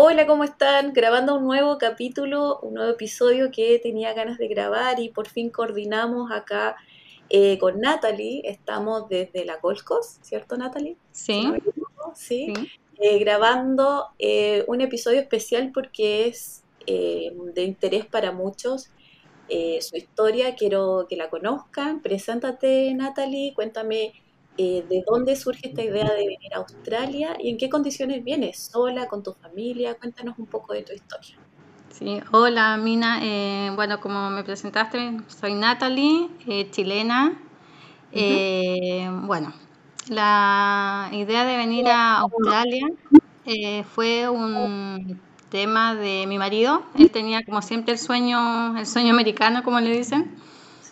Hola, ¿cómo están? Grabando un nuevo capítulo, un nuevo episodio que tenía ganas de grabar y por fin coordinamos acá eh, con Natalie. Estamos desde la Colcos, ¿cierto Natalie? Sí. Sí. Eh, grabando eh, un episodio especial porque es de interés para muchos. su historia, quiero que la conozcan. Preséntate, Natalie, cuéntame eh, de dónde surge esta idea de venir a Australia y en qué condiciones vienes, sola, con tu familia. Cuéntanos un poco de tu historia. Sí, hola Mina, Eh, bueno, como me presentaste, soy Natalie, eh, chilena. Eh, bueno, la idea de venir a Australia eh, fue un tema de mi marido. Él tenía como siempre el sueño, el sueño americano, como le dicen,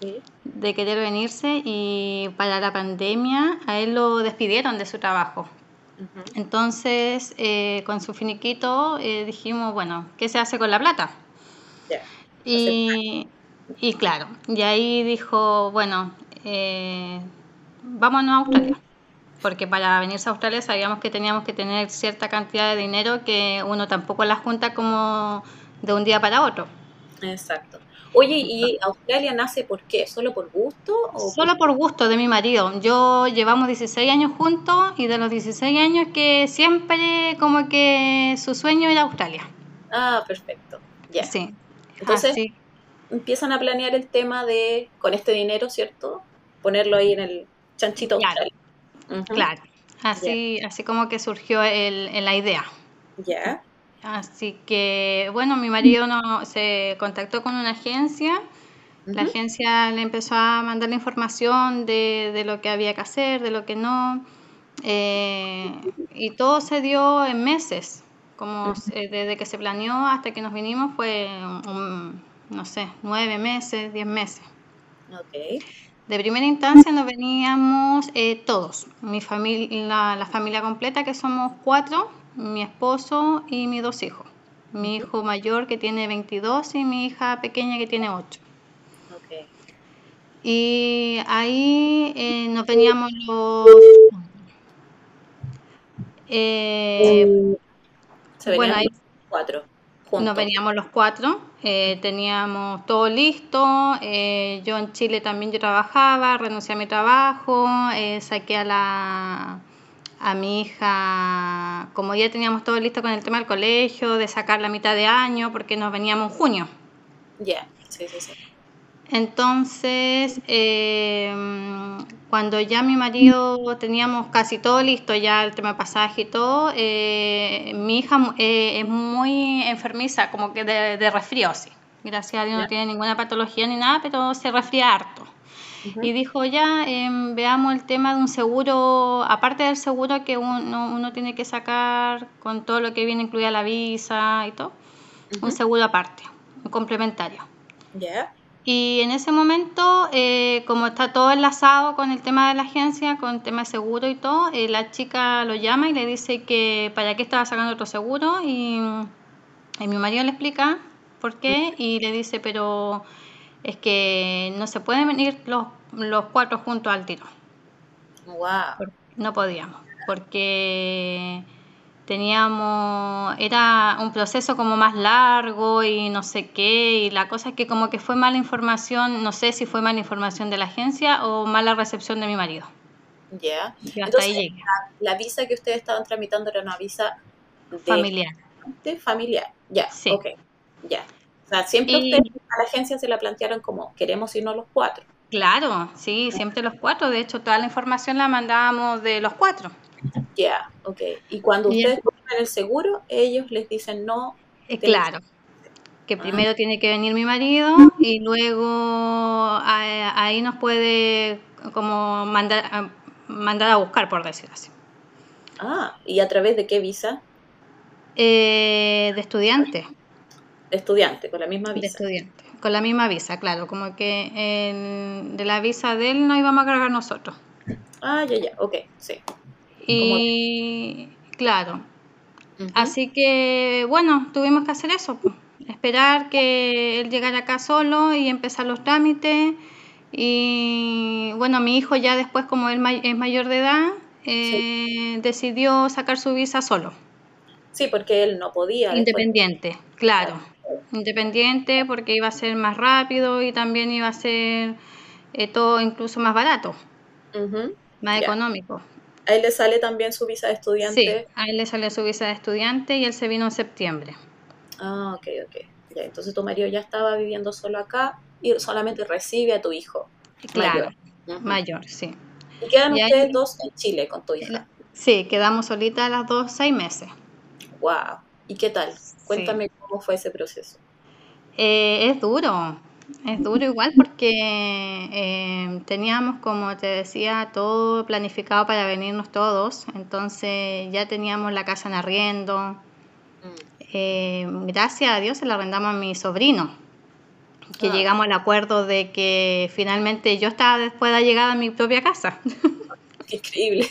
Sí. de querer venirse y para la pandemia a él lo despidieron de su trabajo. Entonces, eh, con su finiquito, eh, dijimos, bueno, ¿qué se hace con la plata? Y, y claro, y ahí dijo, bueno, eh, vámonos a Australia. Porque para venirse a Australia sabíamos que teníamos que tener cierta cantidad de dinero que uno tampoco la junta como de un día para otro. Exacto. Oye, ¿y Australia nace por qué? ¿Solo por gusto? O Solo por gusto de mi marido. Yo llevamos 16 años juntos y de los 16 años que siempre como que su sueño era Australia. Ah, perfecto. Ya. Sí. Entonces, Así- empiezan a planear el tema de, con este dinero, ¿cierto? Ponerlo ahí en el chanchito Claro. Australia. Claro, así, así como que surgió el, el- la idea. Ya. Así que, bueno, mi marido no, se contactó con una agencia, la agencia le empezó a mandar la información de, de lo que había que hacer, de lo que no, eh, y todo se dio en meses, como desde que se planeó hasta que nos vinimos fue, un- no sé, nueve meses, diez meses. Ok. De primera instancia nos veníamos eh, todos, mi familia, la, la familia completa que somos cuatro, mi esposo y mis dos hijos. Mi hijo mayor que tiene 22 y mi hija pequeña que tiene 8. Ok. Y ahí eh, nos veníamos los... eh, Se venían bueno, ahí los cuatro juntos. Nos veníamos los cuatro, eh, teníamos todo listo, eh, yo en Chile también yo trabajaba, renuncié a mi trabajo, eh, saqué a la a mi hija, como ya teníamos todo listo con el tema del colegio, de sacar la mitad de año, porque nos veníamos en junio. Ya. Sí, sí, sí. Entonces, eh, cuando ya mi marido teníamos casi todo listo, ya el tema pasaje y todo, eh, mi hija eh, es muy enfermiza, como que de, de resfrío, sí. Gracias a Dios no tiene ninguna patología ni nada, pero se resfría harto. Y dijo, ya, em, veamos el tema de un seguro, aparte del seguro que uno, uno tiene que sacar con todo lo que viene incluida la visa y todo, un seguro aparte, un complementario. Ya. Y en ese momento, eh, como está todo enlazado con el tema de la agencia, con el tema de seguro y todo, eh, la chica lo llama y le dice que para qué estaba sacando otro seguro y, y mi marido le explica por qué y le dice, pero es que no se pueden venir los, los cuatro juntos al tiro. Wow. No podíamos, porque teníamos, era un proceso como más largo y no sé qué, y la cosa es que como que fue mala información, no sé si fue mala información de la agencia o mala recepción de mi marido. Ya. Y hasta Entonces, ahí llegué, La visa que ustedes estaban tramitando era una visa de familiar. de familiar. Ya. Sí. Ok. Ya. O sea, siempre Y- ustedes a la agencia se la plantearon como queremos irnos los cuatro. Claro, sí, siempre los cuatro, de hecho toda la información la mandábamos de los cuatro. Ya, ok. Y cuando ustedes ponen el seguro, ellos les dicen no. Eh, claro, que Ah. primero tiene que venir mi marido y luego a- ahí nos puede como mandar a, mandar a buscar, por decirlo así. Ah, ¿y a través de qué visa? Eh, de estudiante, De estudiante, con la misma de visa. estudiante, con la misma visa, claro, como que de la visa de él no íbamos a cargar nosotros. Ah, ya, ya, ok, sí. Y claro, así que bueno, tuvimos que hacer eso, esperar que él llegara acá solo y empezar los trámites. Y bueno, mi hijo ya después, como él es mayor de edad, eh, decidió sacar su visa solo. Sí, porque él no podía. Independiente, claro. Independiente porque iba a ser más rápido y también iba a ser eh, todo incluso más barato, más económico. A él le sale también su visa de estudiante. Sí, a él le sale su visa de estudiante y él se vino en septiembre. Ah, ok, ok. Ya, entonces tu marido ya estaba viviendo solo acá y solamente recibe a tu hijo. Claro, mayor, sí. ¿Y quedan ustedes dos en Chile con tu hija? Sí, quedamos solitas las dos seis meses. Wow. ¿Y qué tal? Cuéntame cómo fue ese proceso. Eh, es duro, es duro igual porque eh, teníamos, como te decía, todo planificado para venirnos todos, entonces ya teníamos la casa en arriendo. Mm. Eh, gracias a Dios se la arrendamos a mi sobrino, que ah. llegamos al acuerdo de que finalmente yo estaba después de llegar a mi propia casa. increíble.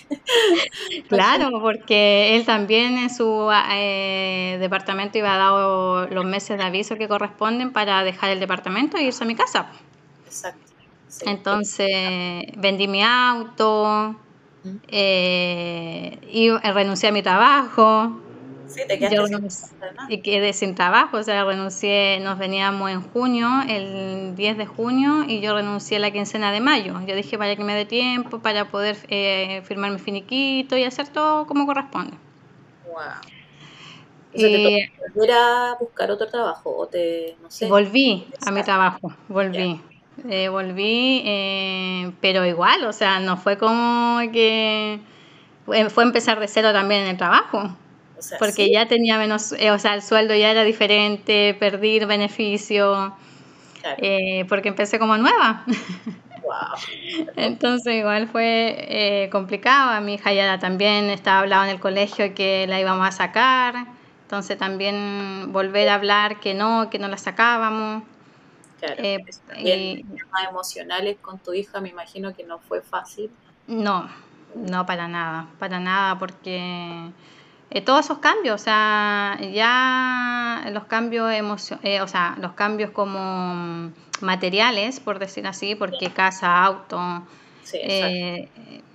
claro, porque él también en su eh, departamento iba a dar los meses de aviso que corresponden para dejar el departamento e irse a mi casa. Exacto. Entonces vendí mi auto, eh, y renuncié a mi trabajo, Sí, te quedaste Y quedé sin trabajo, o sea, renuncié, nos veníamos en junio, el 10 de junio, y yo renuncié la quincena de mayo. Yo dije, vaya que me dé tiempo para poder eh, firmar mi finiquito y hacer todo como corresponde. Wow. O ¿te volver a buscar otro trabajo o te, no sé? Volví a mi trabajo, volví. Eh, volví, eh, pero igual, o sea, no fue como que fue empezar de cero también en el trabajo porque ya tenía menos, eh, o sea, el sueldo ya era diferente, perdí beneficio, eh, porque empecé como nueva. Entonces igual fue eh, complicado, mi hija ya también estaba hablando en el colegio que la íbamos a sacar, entonces también volver a hablar que no, que no la sacábamos. Claro, y, temas emocionales con tu hija me imagino que no fue fácil. No, no para nada, para nada, porque eh, todos esos cambios, o sea, ya los cambios eh, o sea, los cambios como materiales, por decir así, porque casa, auto, eh,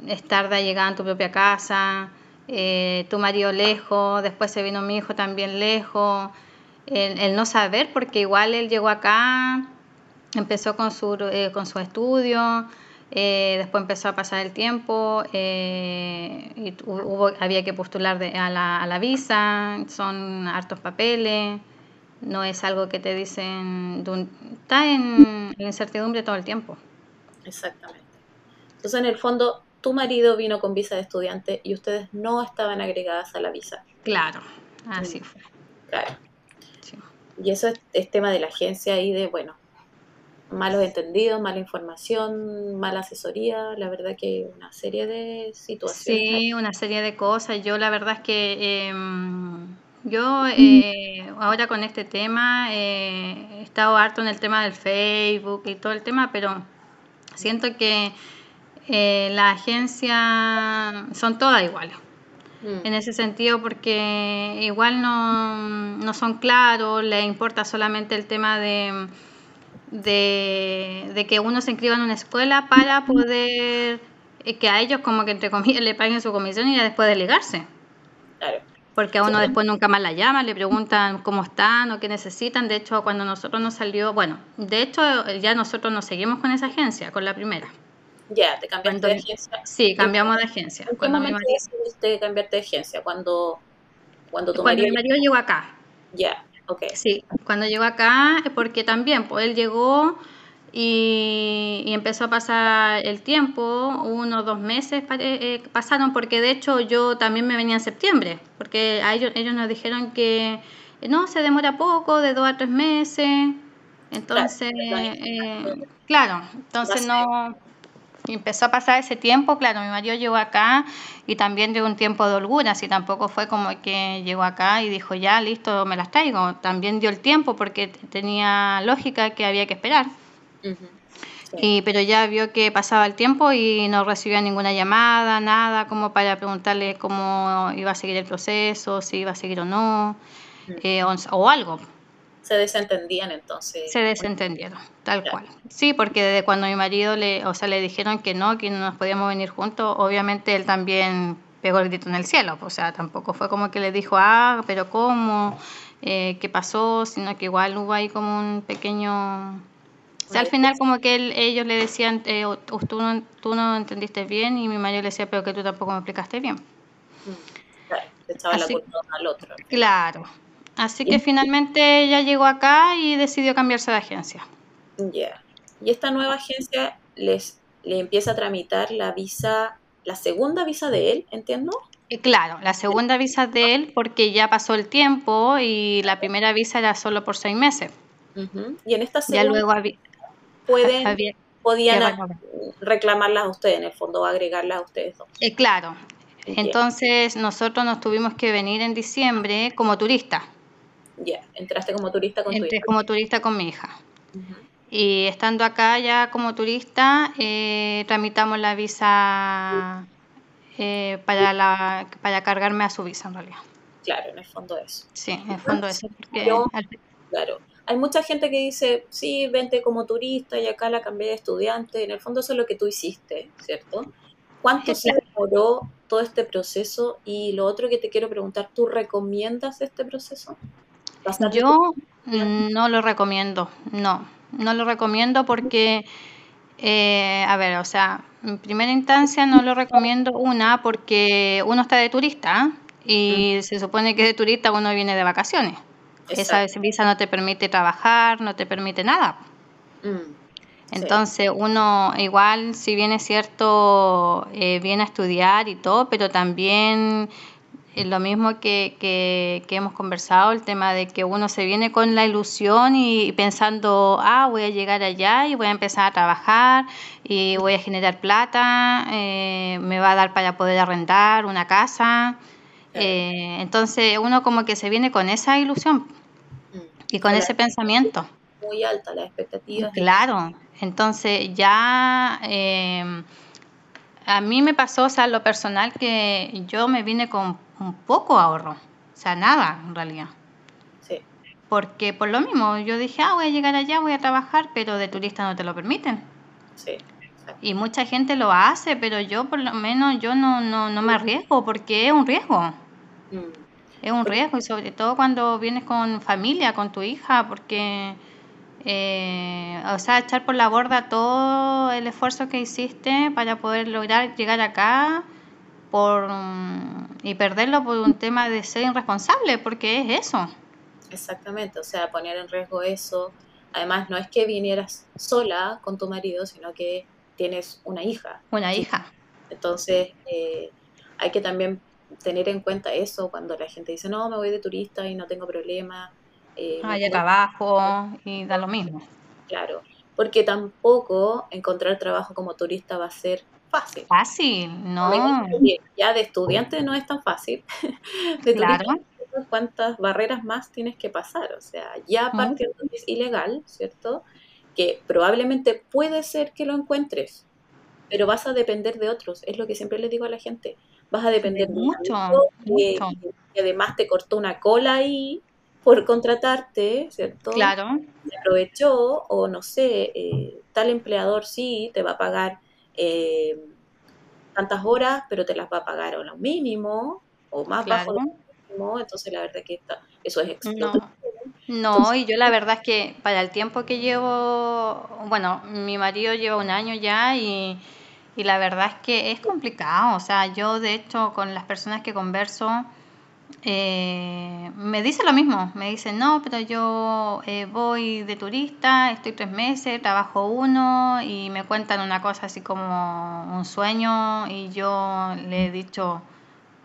estar de llegar a tu propia casa, tu marido lejos, después se vino mi hijo también lejos, el, no saber, porque igual él llegó acá, empezó con su, con su estudio, eh, después empezó a pasar el tiempo eh, y hubo, había que postular a, la, a, la, visa, son hartos papeles, no es algo que te dicen, está en, incertidumbre todo el tiempo. Exactamente. Entonces, en el fondo, tu marido vino con visa de estudiante y ustedes no estaban agregadas a la visa. Claro, así mm. fue. Claro. Y eso es, tema de la agencia y de, bueno, malos entendidos, mala información, mala asesoría, la verdad que una serie de situaciones. Sí, una serie de cosas. Yo la verdad es que em, yo eh, ahora con este tema eh, he estado harto en el tema del Facebook y todo el tema, pero siento que eh, las agencias son todas iguales. Mm. En ese sentido, porque igual no, no son claros, les importa solamente el tema de de, que uno se inscriba en una escuela para poder eh, que a ellos como que entre comillas le paguen su comisión y después de ligarse. Claro. Porque a uno después nunca más la llaman, le preguntan cómo están o qué necesitan. De hecho, cuando nosotros nos salió, bueno, de hecho ya nosotros nos seguimos con esa agencia, con la primera. Ya, te cambiaste de agencia. Sí, cambiamos de agencia. ¿En qué momento decidiste cambiarte de agencia? Cuando, cuando tu cuando mi marido llegó acá. Ya. Sí, cuando llegó acá, porque también, pues él llegó y, empezó a pasar el tiempo, unos dos meses eh, eh, pasaron, porque de hecho yo también me venía en septiembre, porque a ellos, ellos nos dijeron que no, se demora poco, de dos a tres meses, entonces, claro, eh, entonces no... empezó a pasar ese tiempo, claro, mi marido llegó acá y también dio un tiempo de holgura, así tampoco fue como que llegó acá y dijo, ya, listo, me las traigo. También dio el tiempo porque tenía lógica que había que esperar. y, pero ya vio que pasaba el tiempo y no recibía ninguna llamada, nada, como para preguntarle cómo iba a seguir el proceso, si iba a seguir o no, eh, o algo se desentendían entonces. Se desentendieron, tal cual. Sí, porque desde cuando mi marido le, o sea, le dijeron que no, que no nos podíamos venir juntos, obviamente él también pegó el grito en el cielo. O sea, tampoco fue como que le dijo, ah, pero ¿cómo? Eh, ¿Qué pasó? Sino que igual hubo ahí como un pequeño... O sea, al final como que ellos le decían, eh, tú, no, tú no entendiste bien y mi marido le decía, pero que tú tampoco me explicaste bien. Mm, claro, echaba la culpa al otro. Claro, Así que finalmente ella llegó acá y decidió cambiarse de agencia. Ya. Y esta nueva agencia les le empieza a tramitar la visa, la segunda visa de él, ¿entiendo? Eh, claro, la segunda visa de él porque ya pasó el tiempo y la primera visa era solo por seis meses. Y en esta segunda ya luego pueden, podían reclamarlas a ustedes, en el fondo agregarlas a ustedes dos. Eh, claro, entonces nosotros nos tuvimos que venir en diciembre como turistas. Ya, entraste como turista con Entré como turista con mi hija. Y estando acá ya como turista, eh, tramitamos la visa eh, para, la, para cargarme a su visa en realidad. Claro, en el fondo eso. Sí, en el fondo eso. Claro, hay mucha gente que dice, sí, vente como turista y acá la cambié de estudiante. En el fondo eso es lo que tú hiciste, ¿cierto? ¿Cuánto se demoró todo este proceso? Y lo otro que te quiero preguntar, ¿tú recomiendas este proceso? Yo no lo recomiendo, no, no lo recomiendo porque, eh, a ver, o sea, en primera instancia no lo recomiendo una porque uno está de turista y se supone que de turista uno viene de vacaciones. Esa visa no te permite trabajar, no te permite nada. Mm, Entonces uno igual, si bien es cierto, eh, viene a estudiar y todo, pero también lo mismo que, que, hemos conversado, el tema de que uno se viene con la ilusión y pensando, ah, voy a llegar allá y voy a empezar a trabajar y voy a generar plata, eh, me va a dar para poder arrendar una casa. Eh, entonces uno como que se viene con esa ilusión y con ese pensamiento. Muy alta la expectativa. Claro, entonces ya... Eh, a mí me pasó, o sea, lo personal, que yo me vine con un poco ahorro, o sea, nada en realidad. Sí. Porque por lo mismo, yo dije, ah, voy a llegar allá, voy a trabajar, pero de turista no te lo permiten. Sí. Y mucha gente lo hace, pero yo por lo menos yo no, no, no me arriesgo porque es un riesgo. Mm. Es un riesgo y sobre todo cuando vienes con familia, con tu hija, porque, eh, o sea, echar por la borda todo el esfuerzo que hiciste para poder lograr llegar acá por y perderlo por un tema de ser irresponsable, porque es eso. Exactamente, o sea, poner en riesgo eso. Además, no es que vinieras sola con tu marido, sino que tienes una hija. Una hija. Entonces, eh, hay que también tener en cuenta eso cuando la gente dice, no, me voy de turista y no tengo problema. Eh, ah, ya trabajo y da lo mismo. Claro, porque tampoco encontrar trabajo como turista va a ser fácil. Fácil, no. Ya de estudiante no es tan fácil. De claro. cuántas barreras más tienes que pasar. O sea, ya partiendo es ilegal, ¿cierto? Que probablemente puede ser que lo encuentres, pero vas a depender de otros. Es lo que siempre le digo a la gente. Vas a depender de mucho, que, además te cortó una cola ahí por contratarte, ¿cierto? Claro. Se aprovechó o no sé, eh, tal empleador sí te va a pagar eh, tantas horas, pero te las va a pagar a lo mínimo o más bajo lo mínimo, entonces la verdad que eso es explotación. No. y yo la verdad es que para el tiempo que llevo, bueno, mi marido lleva un año ya y, y la verdad es que es complicado, o sea, yo de hecho con las personas que converso, eh, me dice lo mismo, me dice, no, pero yo eh, voy de turista, estoy tres meses, trabajo uno y me cuentan una cosa así como un sueño y yo le he dicho,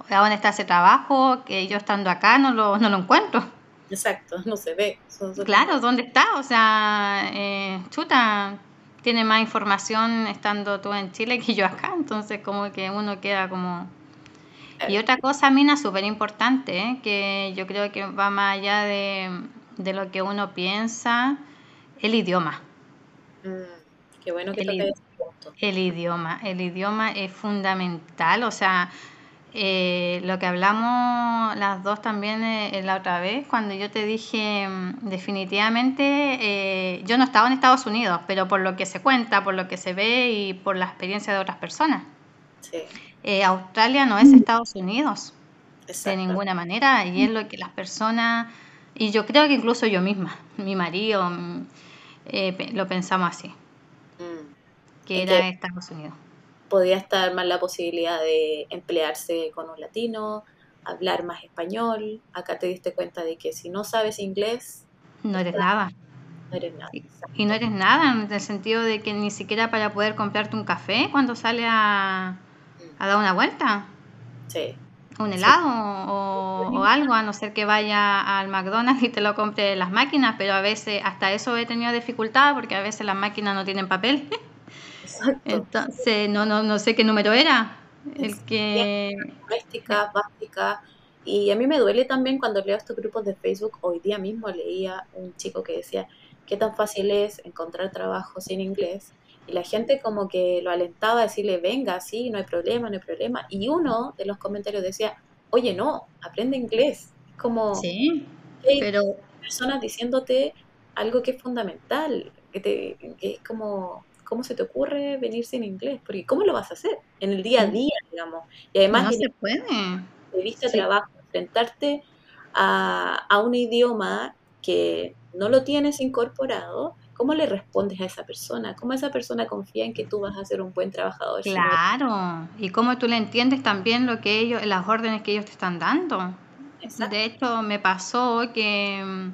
¿a dónde está ese trabajo? Que yo estando acá no lo, no lo encuentro. Exacto, no se ve. Claro, ¿dónde está? O sea, eh, chuta, tiene más información estando tú en Chile que yo acá, entonces como que uno queda como... Y otra cosa, Mina, súper importante, ¿eh? que yo creo que va más allá de, de lo que uno piensa, el idioma. Mm, qué bueno que el, el idioma, el idioma es fundamental, o sea, eh, lo que hablamos las dos también eh, la otra vez, cuando yo te dije mm, definitivamente, eh, yo no estaba en Estados Unidos, pero por lo que se cuenta, por lo que se ve y por la experiencia de otras personas. Australia no es Estados Unidos de ninguna manera y es lo que las personas, y yo creo que incluso yo misma, mi marido, mm, lo pensamos así, mm. que era Estados Unidos podía estar más la posibilidad de emplearse con un latino, hablar más español. Acá te diste cuenta de que si no sabes inglés... No eres nada. No eres nada. Y, no eres nada en el sentido de que ni siquiera para poder comprarte un café cuando sale a, a dar una vuelta. Sí. Un helado o, o, algo, a no ser que vaya al McDonald's y te lo compre las máquinas, pero a veces hasta eso he tenido dificultad porque a veces las máquinas no tienen papel. Entonces, no, no, no sé qué número era. El que... Doméstica, básica. Y a mí me duele también cuando leo estos grupos de Facebook. Hoy día mismo leía un chico que decía qué tan fácil es encontrar trabajo sin inglés. Y la gente como que lo alentaba a decirle, venga, sí, no hay problema, no hay problema. Y uno de los comentarios decía, oye, no, aprende inglés. Como, sí, pero... Personas diciéndote algo que es fundamental, que, te, que es como ¿cómo se te ocurre venir sin inglés? Porque ¿cómo lo vas a hacer en el día a día, digamos? Y además, no se puede. De vista trabajo, enfrentarte a, a, un idioma que no lo tienes incorporado, ¿cómo le respondes a esa persona? ¿Cómo esa persona confía en que tú vas a ser un buen trabajador? Claro, y cómo tú le entiendes también lo que ellos, las órdenes que ellos te están dando. Exacto. De hecho, me pasó que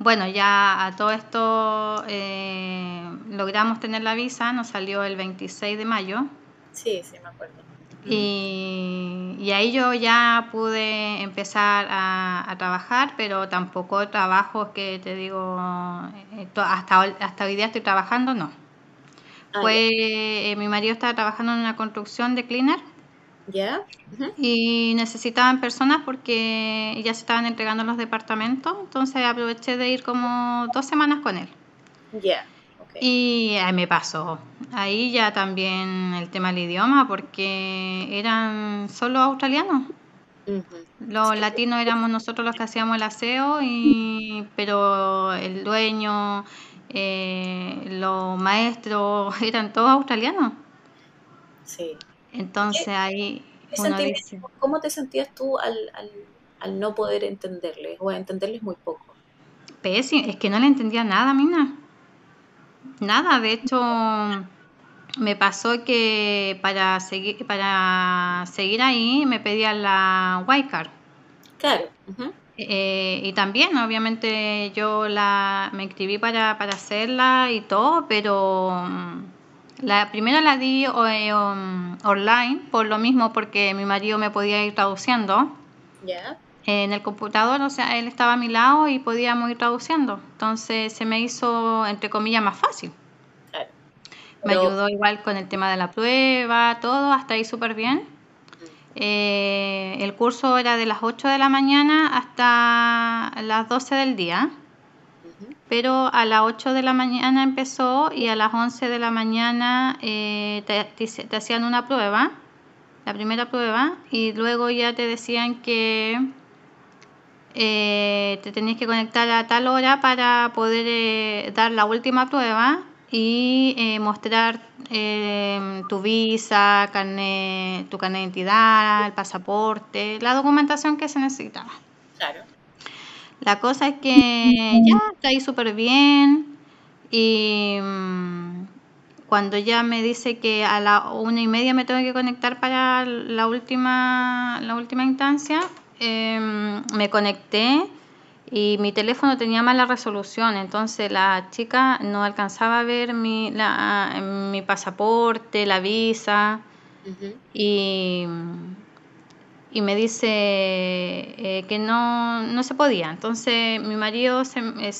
bueno, ya a todo esto eh, logramos tener la visa, nos salió el 26 de mayo. Sí, sí, me acuerdo. Y, ahí yo ya pude empezar a, trabajar, pero tampoco trabajos que te digo, eh, hasta, hasta hoy día estoy trabajando, no. Eh, mi marido estaba trabajando en una construcción de cleaner. Y necesitaban personas porque ya se estaban entregando los departamentos, entonces aproveché de ir como dos semanas con él. Y ahí me pasó. Ahí ya también el tema del idioma, porque eran solo australianos. Los latinos éramos nosotros los que hacíamos el aseo, y, pero el dueño, eh, los maestros eran todos australianos. Sí. Entonces ahí ¿Cómo te sentías tú al, al, no poder entenderles o a entenderles muy poco? Pésimo, es que no le entendía nada, Mina. Nada, de hecho me pasó que para seguir para seguir ahí me pedían la Card. Claro. Eh, y también, obviamente, yo la me inscribí para, para hacerla y todo, pero la primera la di eh, um, online, por lo mismo, porque mi marido me podía ir traduciendo. En el computador, o sea, él estaba a mi lado y podíamos ir traduciendo. Entonces se me hizo, entre comillas, más fácil. Me ayudó igual con el tema de la prueba, todo, hasta ahí súper bien. Eh, el curso era de las 8 de la mañana hasta las 12 del día pero a las 8 de la mañana empezó y a las 11 de la mañana eh, te, hacían una prueba, la primera prueba, y luego ya te decían que eh, te tenías que conectar a tal hora para poder eh, dar la última prueba y mostrar tu visa, tu carnet de identidad, el pasaporte, la documentación que se necesitaba. Claro. La cosa es que ya está ahí súper bien y mm, cuando ya me dice que a la una y media me tengo que conectar para la última, la última instancia, em, me conecté y mi teléfono tenía mala resolución, entonces la chica no alcanzaba a ver mi, la, mi pasaporte, la visa y y me dice eh, que no, no se podía. Entonces mi marido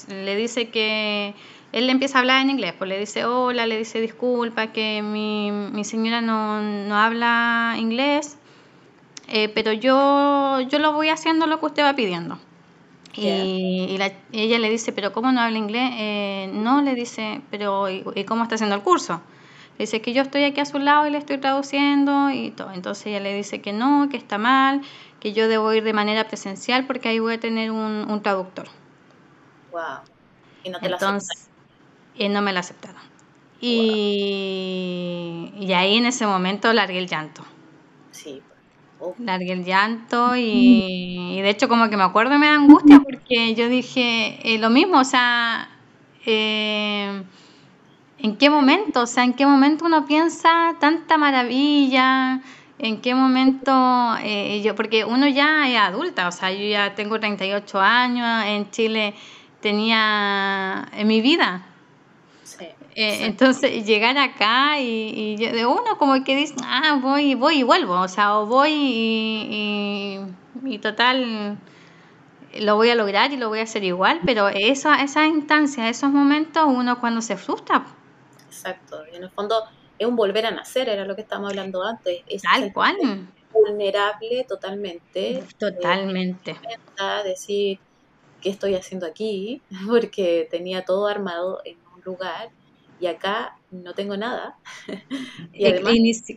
le dice que él le empieza a hablar en inglés, pues le dice hola, le dice disculpa, que mi, mi señora no, no, habla inglés, eh, pero yo, yo lo voy haciendo lo que usted va pidiendo. Y, ella le dice, pero ¿cómo no habla inglés? Eh, no, le dice, pero ¿y, cómo está haciendo el curso? Le dice que yo estoy aquí a su lado y le estoy traduciendo y todo. Entonces ella le dice que no, que está mal, que yo debo ir de manera presencial porque ahí voy a tener un, un traductor. Wow. Y no te Entonces, y no me la aceptaron. Y, y ahí en ese momento largué el llanto. Sí. Largué el llanto y, de hecho como que me acuerdo y me da angustia porque yo dije eh, lo mismo, o sea, eh, ¿en qué momento? O sea, ¿en qué momento uno piensa tanta maravilla? ¿En qué momento eh, yo? Porque uno ya es adulta, o sea, yo ya tengo 38 años, en Chile tenía en mi vida eh, entonces llegar acá y, de uno como que dice, ah, voy, voy y vuelvo, o sea, o voy y, y, total lo voy a lograr y lo voy a hacer igual, pero esa, esas instancias, esos momentos, uno cuando se frustra. Exacto, y en el fondo es un volver a nacer, era lo que estábamos hablando antes. Es Tal cual. Vulnerable totalmente. Totalmente. Eh, decir, ¿qué estoy haciendo aquí? Porque tenía todo armado en un lugar y acá no tengo nada. y, además,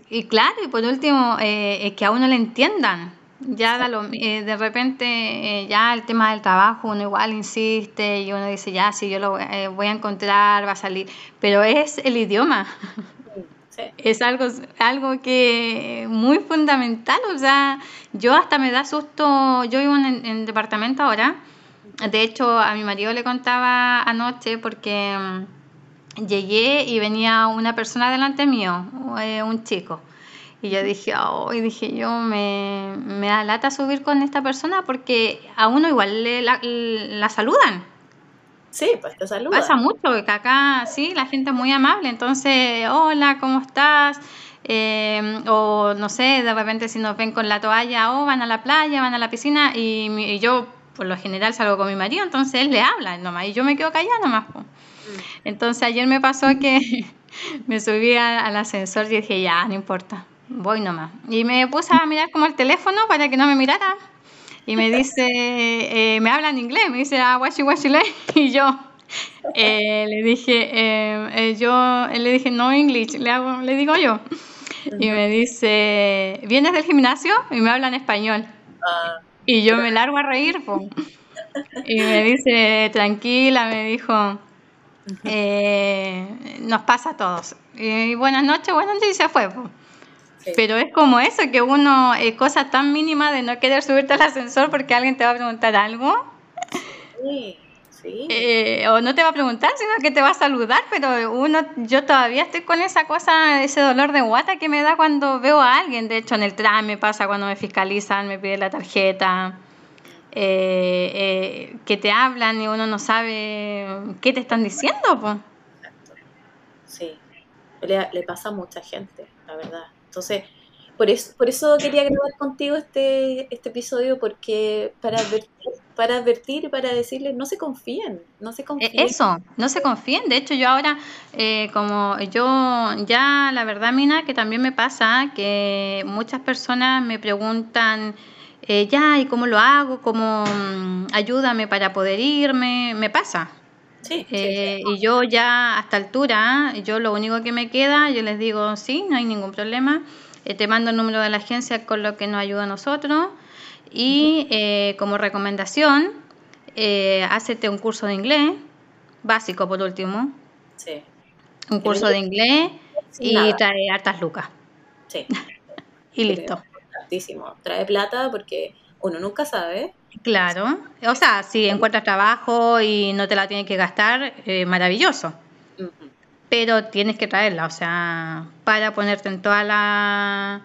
y, claro, y por último, eh, es que a uno le entiendan. Ya eh, de repente, eh, ya el tema del trabajo, uno igual insiste y uno dice, ya, si yo lo voy a encontrar, va a salir. Pero es el idioma. Es algo, algo que muy fundamental. O sea, yo hasta me da susto. Yo vivo en, en departamento ahora. De hecho, a mi marido le contaba anoche porque mm, llegué y venía una persona delante mío, eh, un chico. Y yo dije, oh, y dije yo, me, me, da lata subir con esta persona porque a uno igual le, la, saludan. Sí, pues te saludan. Pasa mucho, que acá sí, la gente es muy amable, entonces, hola, ¿cómo estás? Eh, o no sé, de repente si nos ven con la toalla, o oh, van a la playa, van a la piscina, y, y, yo por lo general salgo con mi marido, entonces él le habla nomás, y yo me quedo callada nomás. Entonces ayer me pasó que me subí al ascensor y dije, ya, no importa, voy nomás. Y me puse a mirar como el teléfono para que no me mirara. Y me dice, eh, me habla en inglés, me dice, ah, washi washi Y yo eh, le dije, eh, yo le dije, no English, le, hago, le digo yo. Y me dice, ¿vienes del gimnasio? Y me habla en español. Ah. Y yo me largo a reír. Y me dice, tranquila, me dijo, eh, nos pasa a todos. Buenas noches, buenas noches y se fue. Pero es como eso, que uno, eh, cosa tan mínima de no querer subirte al ascensor porque alguien te va a preguntar algo. Sí, sí. Eh, o no te va a preguntar, sino que te va a saludar, pero uno, yo todavía estoy con esa cosa, ese dolor de guata que me da cuando veo a alguien. De hecho, en el tram me pasa cuando me fiscalizan, me piden la tarjeta. Eh, eh, que te hablan y uno no sabe qué te están diciendo. Sí, le, pasa a mucha gente, la verdad. Entonces, por eso, por eso quería grabar contigo este, este episodio, porque para advertir, para advertir, para decirles, no se confíen, no se confíen. Eso, no se confíen. De hecho, yo ahora, eh, como yo ya, la verdad, Mina, que también me pasa, que muchas personas me preguntan, eh, ya, ¿y cómo lo hago? ¿Cómo mm, ayúdame para poder irme? Me pasa. Sí, eh, Y yo ya a esta altura, yo lo único que me queda, yo les digo, sí, no hay ningún problema. Eh, te mando el número de la agencia con lo que nos ayuda a nosotros. Y como recomendación, eh, hacete un curso de inglés, básico por último. Sí. Un curso de inglés y trae hartas lucas. Sí. y listo trae plata porque uno nunca sabe. Claro, o sea, si encuentras trabajo y no te la tienes que gastar, eh, maravilloso. Pero tienes que traerla, o sea, para ponerte en todas la,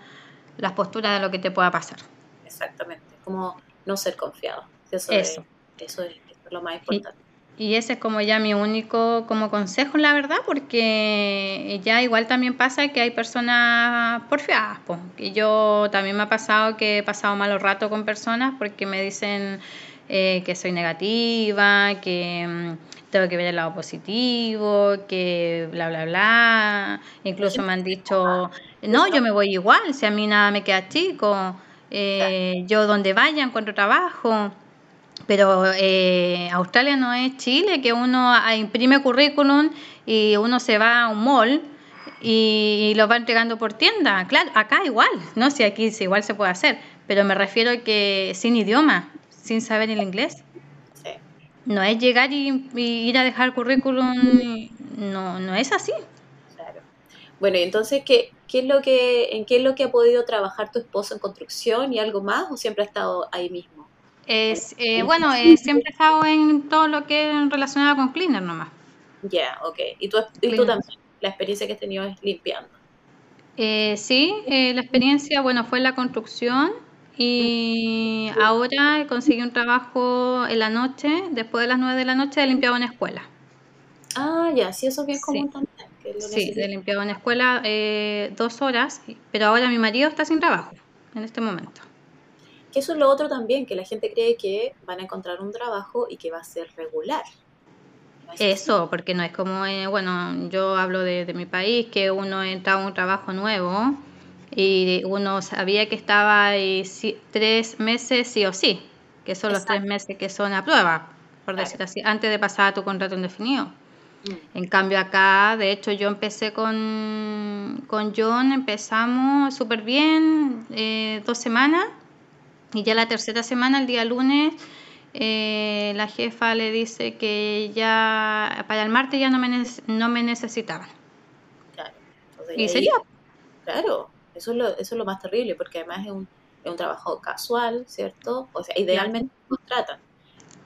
las posturas de lo que te pueda pasar. Exactamente, como no ser confiado. Eso, Es, eso, es, lo más importante. Y ese es como ya mi único como consejo, la verdad, porque ya igual también pasa que hay personas porfiadas. Pues. Y yo también me ha pasado que he pasado malos rato con personas porque me dicen eh, que soy negativa, que mm, tengo que ver el lado positivo, que bla, bla, bla. Incluso me han dicho, no, yo me voy igual, si a mí nada me queda chico, eh, yo donde vaya encuentro trabajo. Pero eh, Australia no es Chile, que uno imprime currículum y uno se va a un mall y, lo va entregando por tienda. Claro, acá igual, no sé, si aquí igual se puede hacer, pero me refiero a que sin idioma, sin saber el inglés. No es llegar y, ir a dejar currículum, no, no es así. Claro. Bueno, y entonces, ¿qué, qué es lo que, ¿en qué es lo que ha podido trabajar tu esposo en construcción y algo más o siempre ha estado ahí mismo? Es, eh, bueno, eh, siempre he estado en todo lo que es relacionado con cleaner nomás. Ya, ok. ¿Y tú, ¿Y tú también? La experiencia que has tenido es limpiando. Eh, sí, eh, la experiencia, bueno, fue en la construcción y ahora conseguí un trabajo en la noche, después de las 9 de la noche, de limpiado en escuela. Ah, ya, sí, eso es bien común también. sí, de limpiado en escuela dos horas, pero ahora mi marido está sin trabajo en este momento. Eso es lo otro también, que la gente cree que van a encontrar un trabajo y que va a ser regular. eso, porque no es como, eh, bueno, yo hablo de, mi país, que uno entra a un trabajo nuevo y uno sabía que estaba ahí tres meses sí o sí, que son los tres meses que son a prueba, por decir así, antes de pasar a tu contrato indefinido. Mm. En cambio acá, de hecho yo empecé con, con John, empezamos súper bien, eh, dos semanas, y ya la tercera semana, el día lunes, eh, la jefa le dice que ya para el martes ya no me, no me necesitaban. Claro. ¿Y sería? Claro, eso es, lo, eso es lo más terrible, porque además es un, es un trabajo casual, ¿cierto? O sea, idealmente nos tratan,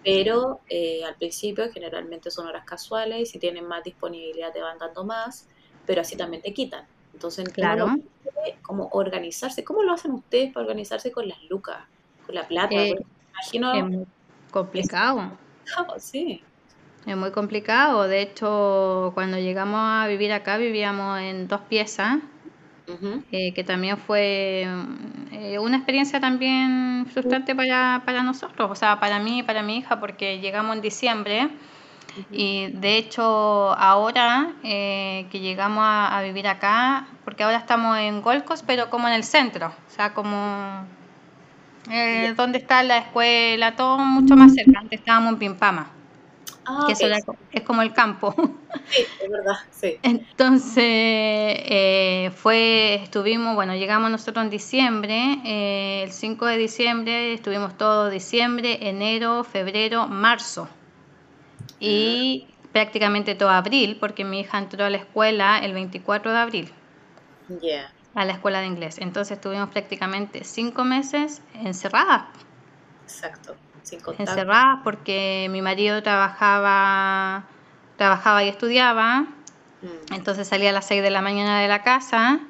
pero eh, al principio generalmente son horas casuales y si tienen más disponibilidad te van dando más, pero así también te quitan. Entonces, claro. ¿cómo, organizarse? ¿Cómo lo hacen ustedes para organizarse con las lucas, con la plata? Eh, imagino... Es muy complicado. sí. Es muy complicado. De hecho, cuando llegamos a vivir acá, vivíamos en dos piezas, eh, que también fue eh, una experiencia también frustrante para, para nosotros, o sea, para mí y para mi hija, porque llegamos en diciembre y de hecho ahora eh, que llegamos a, vivir acá, porque ahora estamos en Golcos, pero como en el centro, o sea, como eh, donde está la escuela, todo mucho más cerca. Antes estábamos en Pimpama. Ah, que eso es como el campo. Sí, es verdad, sí. Entonces, eh, fue, estuvimos, bueno, llegamos nosotros en diciembre, el 5 de diciembre, estuvimos todo diciembre, enero, febrero, marzo y prácticamente todo abril, porque mi hija entró a la escuela el 24 de abril. A la escuela de inglés. Entonces estuvimos prácticamente cinco meses encerradas. Exacto. encerradas porque mi marido trabajaba, trabajaba y estudiaba. Mm. Entonces salía a las 6 de la mañana de la casa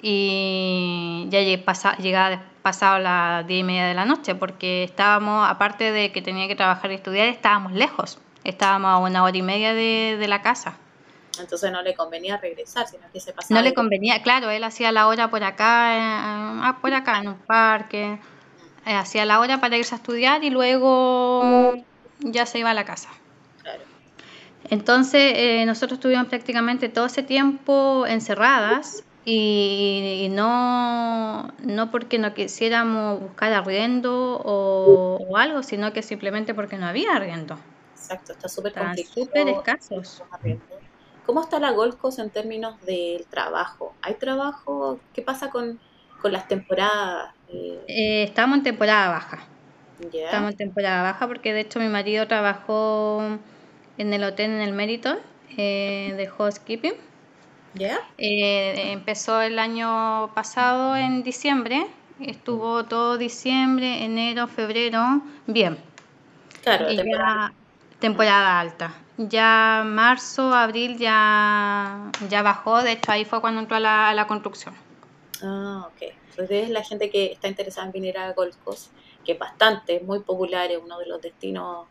y ya llegaba pasado las 10 y media de la noche porque estábamos, aparte de que tenía que trabajar y estudiar, estábamos lejos. Estábamos a una hora y media de, la casa. Entonces no le convenía regresar, sino que se pasaba. No le convenía, claro, él hacía la hora por acá, eh, ah, por acá en un parque, eh, hacía la hora para irse a estudiar y luego ya se iba a la casa. Claro. Entonces eh, nosotros estuvimos prácticamente todo ese tiempo encerradas y, no, no porque no quisiéramos buscar arriendo o, o algo, sino que simplemente porque no había arriendo exacto, está súper complicado. escasos. ¿Cómo está la Gold Coast en términos del trabajo? ¿Hay trabajo? ¿Qué pasa con, las temporadas? Eh, estamos en temporada baja. Estamos en temporada baja porque de hecho mi marido trabajó en el hotel en el Meriton eh, de housekeeping. ¿Ya? Eh, empezó el año pasado en diciembre, estuvo todo diciembre, enero, febrero, bien. Claro, temporada alta. Ya marzo, abril ya, ya bajó, de hecho ahí fue cuando entró a la, la construcción. Ah, ok. Entonces la gente que está interesada en venir a Gold Coast, que es bastante, muy popular, es uno de los destinos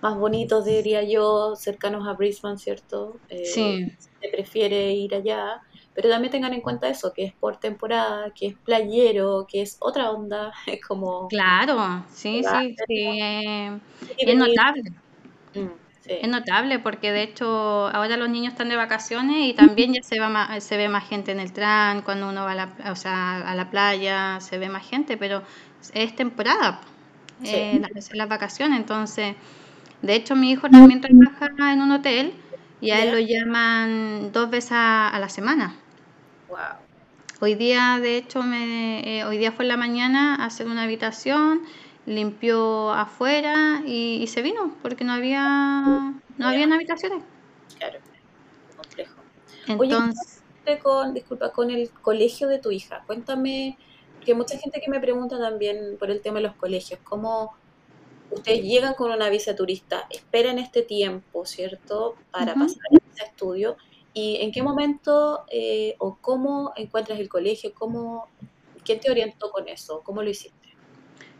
más bonitos, diría yo, cercanos a Brisbane, ¿cierto? Eh, sí. Se prefiere ir allá, pero también tengan en cuenta eso, que es por temporada, que es playero, que es otra onda, es como... Claro, sí, sí, sí, eh, es notable. Mm, es notable porque de hecho ahora los niños están de vacaciones y también ya se, va se ve más gente en el tran, cuando uno va a la, o sea, a la playa se ve más gente, pero es temporada, eh, las, las vacaciones, entonces de hecho, mi hijo también trabaja en un hotel y a él lo llaman dos veces a, la semana. Wow. Hoy día, de hecho, me, eh, hoy día fue en la mañana a hacer una habitación, limpió afuera y, se vino porque no había no había habitaciones. Claro, complejo. Entonces, Oye, con, disculpa, con el colegio de tu hija, cuéntame, que mucha gente que me pregunta también por el tema de los colegios, ¿cómo, ustedes llegan con una visa turista, esperan este tiempo, ¿cierto?, para pasar ese estudio. ¿Y en qué momento eh, o cómo encuentras el colegio? ¿Cómo, ¿Quién te orientó con eso? ¿Cómo lo hiciste?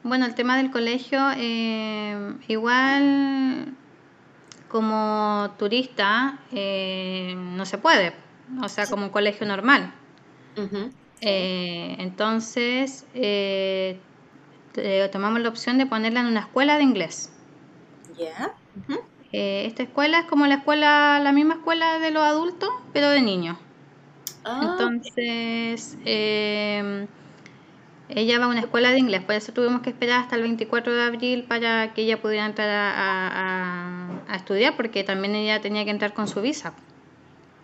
Bueno, el tema del colegio, eh, igual como turista eh, no se puede, o sea, como un colegio normal. entonces, eh, tomamos la opción de ponerla en una escuela de inglés. Ya. Eh, esta escuela es como la escuela, la misma escuela de los adultos, pero de niños. Ah, Entonces, ella va a una escuela de inglés, por eso tuvimos que esperar hasta el 24 de abril para que ella pudiera entrar a, estudiar, porque también ella tenía que entrar con su visa.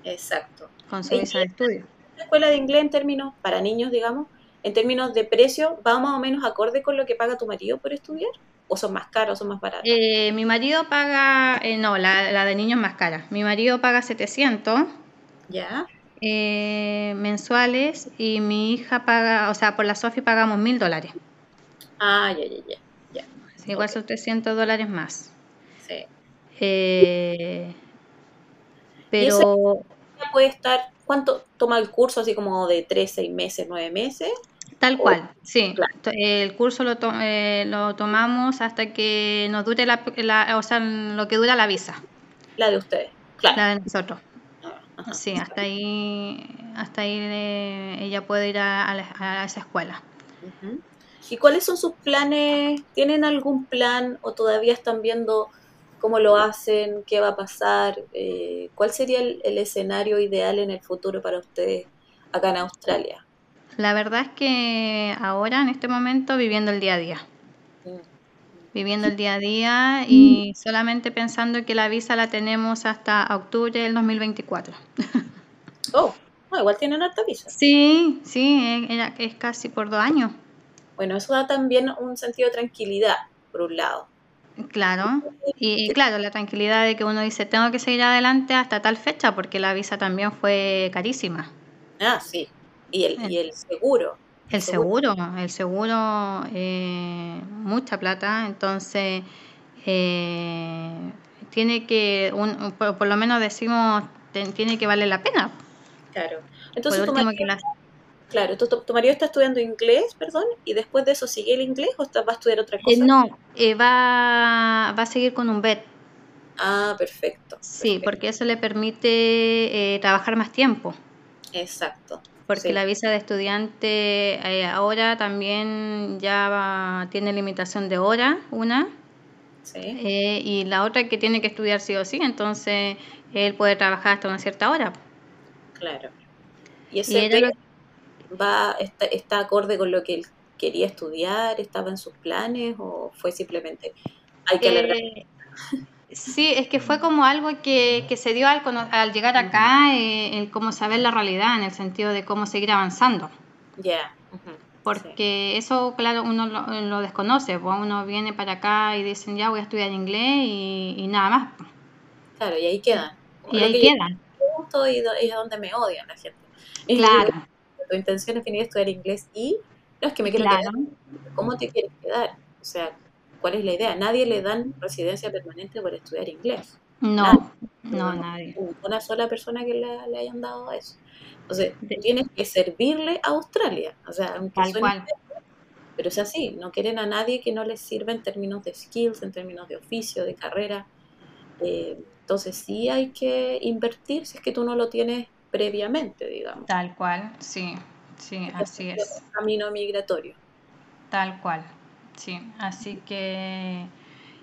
Exacto. Con su visa de estudio. La escuela de inglés en términos para niños, digamos, en términos de precio, ¿va más o menos acorde con lo que paga tu marido por estudiar? ¿O son más caros o son más baratos? Eh, mi marido paga, eh, no, la, de niños más cara. Mi marido paga 700. Ya. Eh, mensuales y mi hija paga, o sea, por la Sofi pagamos mil dólares. Ah, ya, ya, ya. ya. igual son 300 dólares más. Sí. pero... puede estar, ¿cuánto toma el curso? Así como de 3, 6 meses, 9 meses. Tal cual, sí. El curso lo, eh, lo tomamos hasta que nos dure la, o sea, lo que dura la visa. La de ustedes, claro. La de nosotros. Sí, hasta ahí, hasta ahí eh, ella puede ir a, esa escuela. ¿Y cuáles son sus planes? ¿Tienen algún plan o todavía están viendo cómo lo hacen? ¿Qué va a pasar? Eh, ¿Cuál sería el escenario ideal en el futuro para ustedes acá en Australia? La verdad es que ahora, en este momento, viviendo el día a día. Viviendo el día a día y solamente pensando que la visa la tenemos hasta octubre del 2024. Oh, igual tienen harta visa. Sí, sí, es, casi por dos años. Bueno, eso da también un sentido de tranquilidad, por un lado. Claro, y, claro, la tranquilidad de que uno dice, tengo que seguir adelante hasta tal fecha, porque la visa también fue carísima. Ah, sí, y el, y el seguro. El seguro, el seguro, eh, mucha plata, entonces eh, tiene que, un, por, lo menos decimos, tiene que valer la pena. Claro. Entonces, tu marido, claro, tu, marido está estudiando inglés, perdón, y después de eso sigue el inglés o va a estudiar otra cosa? Eh, no, va, va a seguir con un BED. Ah, perfecto. Sí, porque eso le permite trabajar más tiempo. Exacto porque la visa de estudiante eh, ahora también ya tiene limitación de hora, una, sí. Eh, y la otra que tiene que estudiar sí o sí, entonces él puede trabajar hasta una cierta hora. Claro. ¿Y ese va, está, acorde con lo que él quería estudiar? ¿Estaba en sus planes o fue simplemente hay que alargar? Sí, es que fue como algo que, se dio al, al llegar acá, eh, el cómo saber la realidad, en el sentido de cómo seguir avanzando. Ya. Porque eso, claro, uno lo, desconoce, pues uno viene para acá y dicen, ya voy a estudiar inglés y, nada más. Claro, y ahí quedan. Y ahí quedan. Y, es donde me odian la gente. Claro. tu intención es venir a estudiar inglés y no es que me quiero quedar. ¿Cómo te quieres quedar? O sea, ¿Cuál es la idea? Nadie le dan residencia permanente por estudiar inglés. No, no, nadie. Una sola persona que le, hayan dado eso. Entonces, tienes que servirle a Australia. O sea, aunque Tal cual. Pero es así, no quieren a nadie que no les sirva en términos de skills, en términos de oficio, de carrera. Eh, entonces sí hay que invertir si es que tú no lo tienes previamente, digamos. Tal cual, sí, sí, así es. camino migratorio. Tal cual, sí. Así que...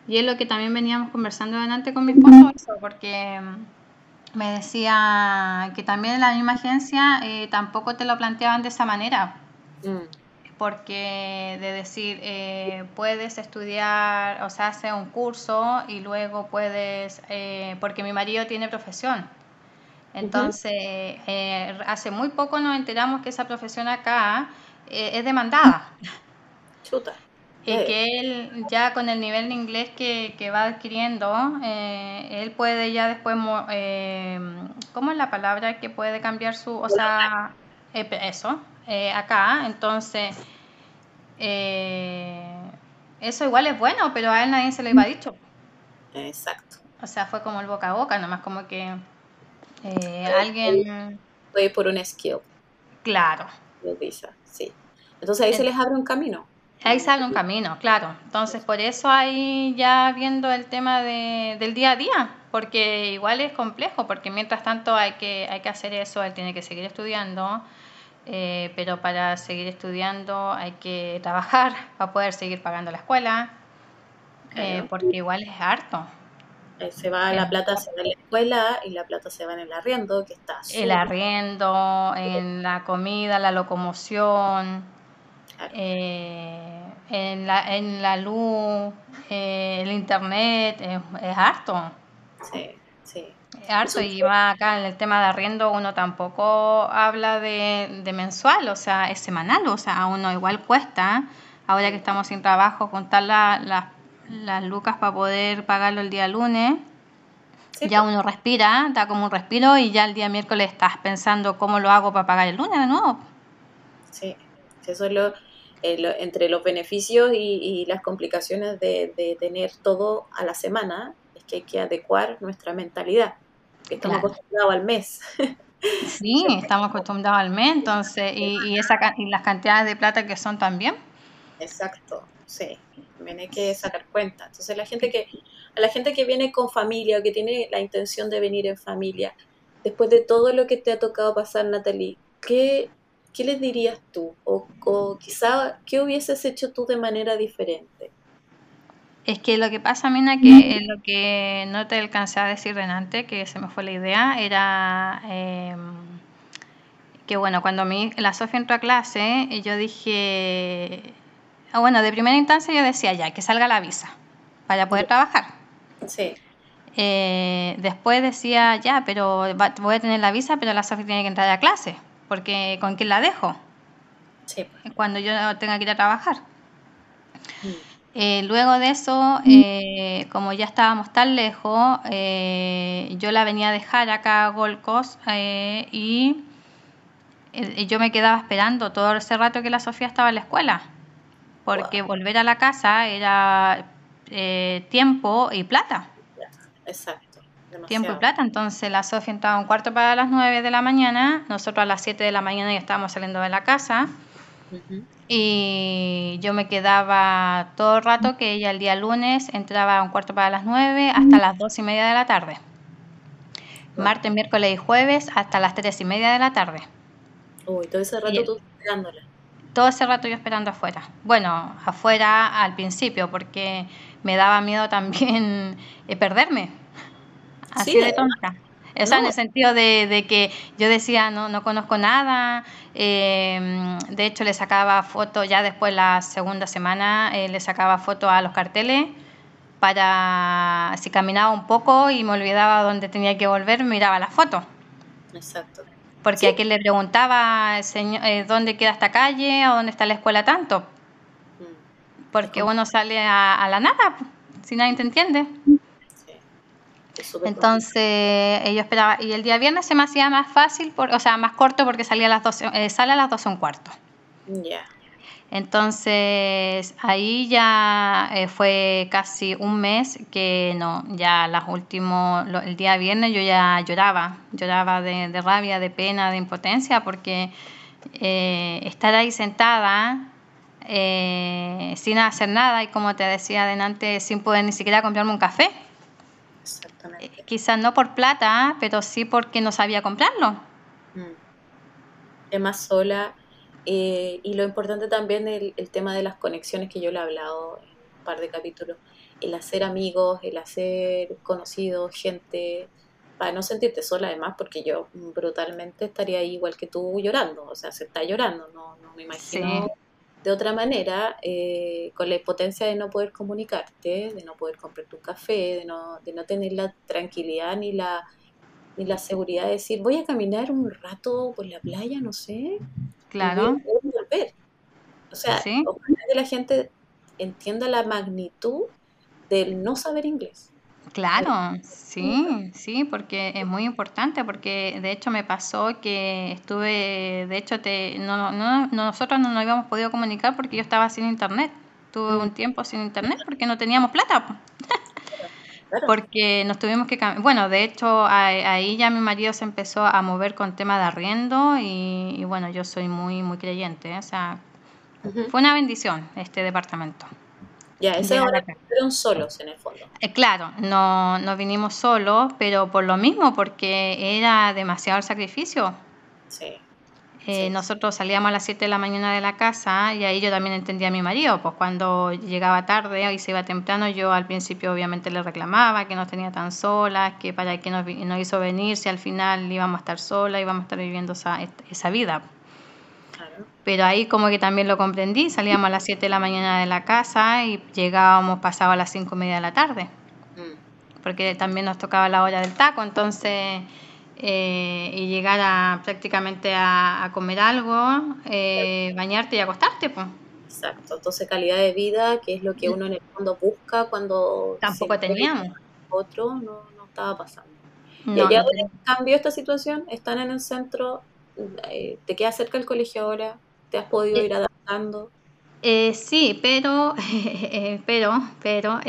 Y es lo que también veníamos conversando adelante con mi esposo, eso, porque mm, me decía que también en la misma agencia eh, tampoco te lo planteaban de esa manera. Mm porque de decir, eh, puedes estudiar, o sea, hace un curso y luego puedes, eh, porque mi marido tiene profesión. Entonces, eh, hace muy poco nos enteramos que esa profesión acá es demandada. Chuta. Y que él ya con el nivel de inglés que, que va adquiriendo, él puede ya después, ¿cómo es la palabra que puede cambiar su, o sea, eso, eh, acá, entonces eh, eso igual es bueno, pero a él nadie se lo iba dicho. Exacto. O sea, fue como el boca a boca, nomás como que eh, alguien... Fue por un skill. Claro. sí. Entonces ahí se les abre un camino. Ahí se abre un camino, claro. Entonces por eso ahí ya viendo el tema de, del día a día, porque igual es complejo, porque mientras tanto hay que, hay que hacer eso, él tiene que seguir estudiando, eh, pero para seguir estudiando hay que trabajar para poder seguir pagando la escuela, eh, porque igual es harto. Eh, se va la plata se va en la escuela y la plata se va en el arriendo, que está El arriendo, en la comida, la locomoción, en, la, en la luz, el internet, es, es harto. Sí, sí harto y va acá en el tema de arriendo uno tampoco habla de, mensual, o sea, es semanal, o sea, a uno igual cuesta, ahora que estamos sin trabajo, contar las lucas para poder pagarlo el día lunes. ya uno respira, da como un respiro y ya el día miércoles estás pensando cómo lo hago para pagar el lunes de nuevo. Sí, eso es lo, eh, entre los beneficios y, las complicaciones de, de, tener todo a la semana, es que hay que adecuar nuestra mentalidad estamos acostumbrados al mes. Sí, estamos acostumbrados al mes, entonces, y, esa, y las cantidades de plata que son también. Exacto, sí, también hay que sacar cuenta. Entonces, la gente que, a la gente que viene con familia o que tiene la intención de venir en familia, después de todo lo que te ha tocado pasar, Natalie, ¿qué, qué les dirías tú? O, o quizá, ¿qué hubieses hecho tú de manera diferente? Es que lo que pasa, Mina, que lo que no te alcancé a decir delante, que se me fue la idea, era em, que, bueno, cuando mi, la Sofía entró a clase, yo dije, ah, bueno, de primera instancia yo decía ya, que salga la visa para poder trabajar. Sí. Eh, después decía, ya, pero voy a tener la visa, pero la Sofía tiene que entrar a clase, porque ¿con quién la dejo? Sí. Cuando yo tenga que ir a trabajar. Mm. Eh, luego de eso, eh, como ya estábamos tan lejos, eh, yo la venía a dejar acá a Gold Coast y yo me quedaba esperando todo ese rato que la Sofía estaba en la escuela, porque volver a la casa era tiempo y plata. Exacto. Tiempo y plata, entonces la Sofía entraba un cuarto para las 9 de la mañana, nosotros a las 7 de la mañana ya estábamos saliendo de la casa. Y yo me quedaba todo el rato que ella el día lunes entraba a un cuarto para las nueve hasta las dos y media de la tarde. Martes, miércoles y jueves hasta las tres y media de la tarde. Uy, todo ese rato tú esperándola. Todo ese rato yo esperando afuera. Bueno, afuera al principio, porque me daba miedo también eh, perderme. Así de tonta. O sea, en el sentido de, que yo decía, no, no conozco nada. Em, de hecho, le sacaba fotos, ya después la segunda semana, eh, le sacaba fotos a los carteles para si caminaba un poco y me olvidaba dónde tenía que volver, miraba las fotos. Exacto. Porque a quien le preguntaba, señor, eh, ¿dónde queda esta calle o dónde está la escuela tanto? Mm. Porque uno sale a, a la nada, si nadie te entiende. Entonces, yo esperaba, y el día viernes se me hacía más fácil, por, o sea, más corto porque salía a las 12, eh, sale a las 12 un cuarto. Ya. Entonces, ahí ya eh, fue casi un mes que no, ya las últimos, el día viernes yo ya lloraba, lloraba de, rabia, de pena, de impotencia, porque eh, estar ahí sentada eh, sin hacer nada y como te decía adelante, sin poder ni siquiera comprarme un café. Exactamente. Eh, quizás no por plata, pero sí porque no sabía comprarlo. Mm. Es más sola. Eh, y lo importante también el, el tema de las conexiones que yo le he hablado en un par de capítulos. El hacer amigos, el hacer conocidos, gente, para no sentirte sola además, porque yo brutalmente estaría ahí igual que tú llorando, o sea, se está llorando, no, no me imagino de otra manera, eh, con la impotencia de no poder comunicarte, de no poder comprar tu café, de no, de no tener la tranquilidad ni la, ni la seguridad de decir, voy a caminar un rato por la playa, no sé. Claro. volver. O sea, ¿Sí? que la gente entienda la magnitud del no saber inglés. Claro, sí, sí, porque es muy importante, porque de hecho me pasó que estuve, de hecho te, no, no, nosotros no nos habíamos podido comunicar porque yo estaba sin internet, tuve un tiempo sin internet porque no teníamos plata. Porque nos tuvimos que Bueno, de hecho, ahí ya mi marido se empezó a mover con tema de arriendo y, bueno, yo soy muy, muy creyente. O sea, fue una bendición este departamento. Ya, ese ahora fueron solos en el fondo. Eh, claro, no, no vinimos solos, pero por lo mismo, porque era demasiado el sacrificio. Sí. Eh, nosotros salíamos a las 7 de la mañana de la casa y ahí yo también entendía a mi marido, pues cuando llegaba tarde y se iba temprano, yo al principio obviamente le reclamaba que nos tenía tan solas, que para qué nos, nos hizo venir si al final íbamos a estar solas, íbamos a estar viviendo esa, esa vida. Pero ahí como que también lo comprendí, salíamos a las 7 de la mañana de la casa y llegábamos pasado a las 5 y media de la tarde, mm. porque también nos tocaba la hora del taco, entonces... Eh, y llegar a prácticamente a, comer algo, eh, bañarte y acostarte, pues. Exacto, entonces calidad de vida, que es lo que uno en el fondo busca cuando... Tampoco teníamos. Otro no, no estaba pasando. y allá no, cambió esta situación, están en el centro, eh, ¿te queda cerca el colegio ahora? ¿Te has podido eh, ir adaptando? Eh, sí, pero, pero, pero,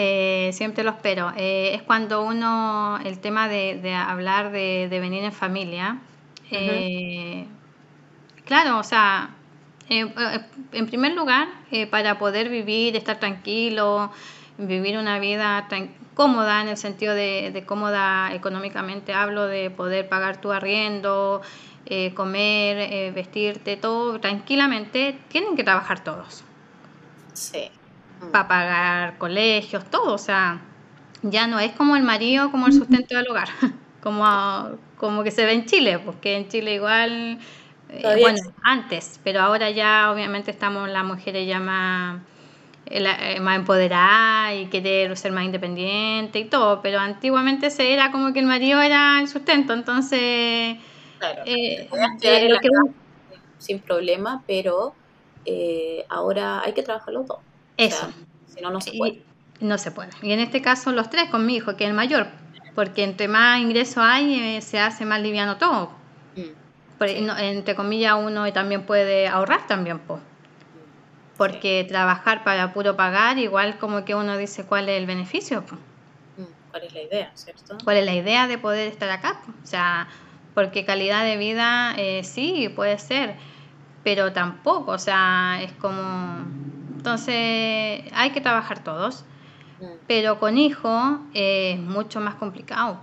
siempre lo espero. es cuando uno, el tema de, hablar de, venir en familia, claro, o sea, en primer lugar, para poder vivir, estar tranquilo, vivir una vida cómoda en el sentido de, de, cómoda económicamente, hablo de poder pagar tu arriendo, eh, comer, eh, vestirte, todo tranquilamente, tienen que trabajar todos. Sí. Para pagar colegios, todo. O sea, ya no es como el marido, como el sustento del hogar, como, como que se ve en Chile, porque en Chile igual, eh, bueno, antes, pero ahora ya obviamente estamos las mujeres ya más, más empoderadas y querer ser más independiente y todo, pero antiguamente se era como que el marido era el sustento, entonces eh, sin problema, pero eh, ahora hay que trabajar los dos. Eso. si no, no se puede. no se puede. Y en este caso los tres con mi hijo, que es el mayor, porque entre más ingresos hay, eh, se hace más liviano todo. Mm, entre comillas, uno también puede ahorrar también, po. porque trabajar para puro pagar, igual como que uno dice cuál es el beneficio. Mm, ¿Cuál es la idea, cierto? ¿Cuál es la idea de poder estar acá? O sea, porque calidad de vida eh, sí, puede ser, pero tampoco, o sea, es como... Entonces hay que trabajar todos, mm. pero con hijo es mucho más complicado,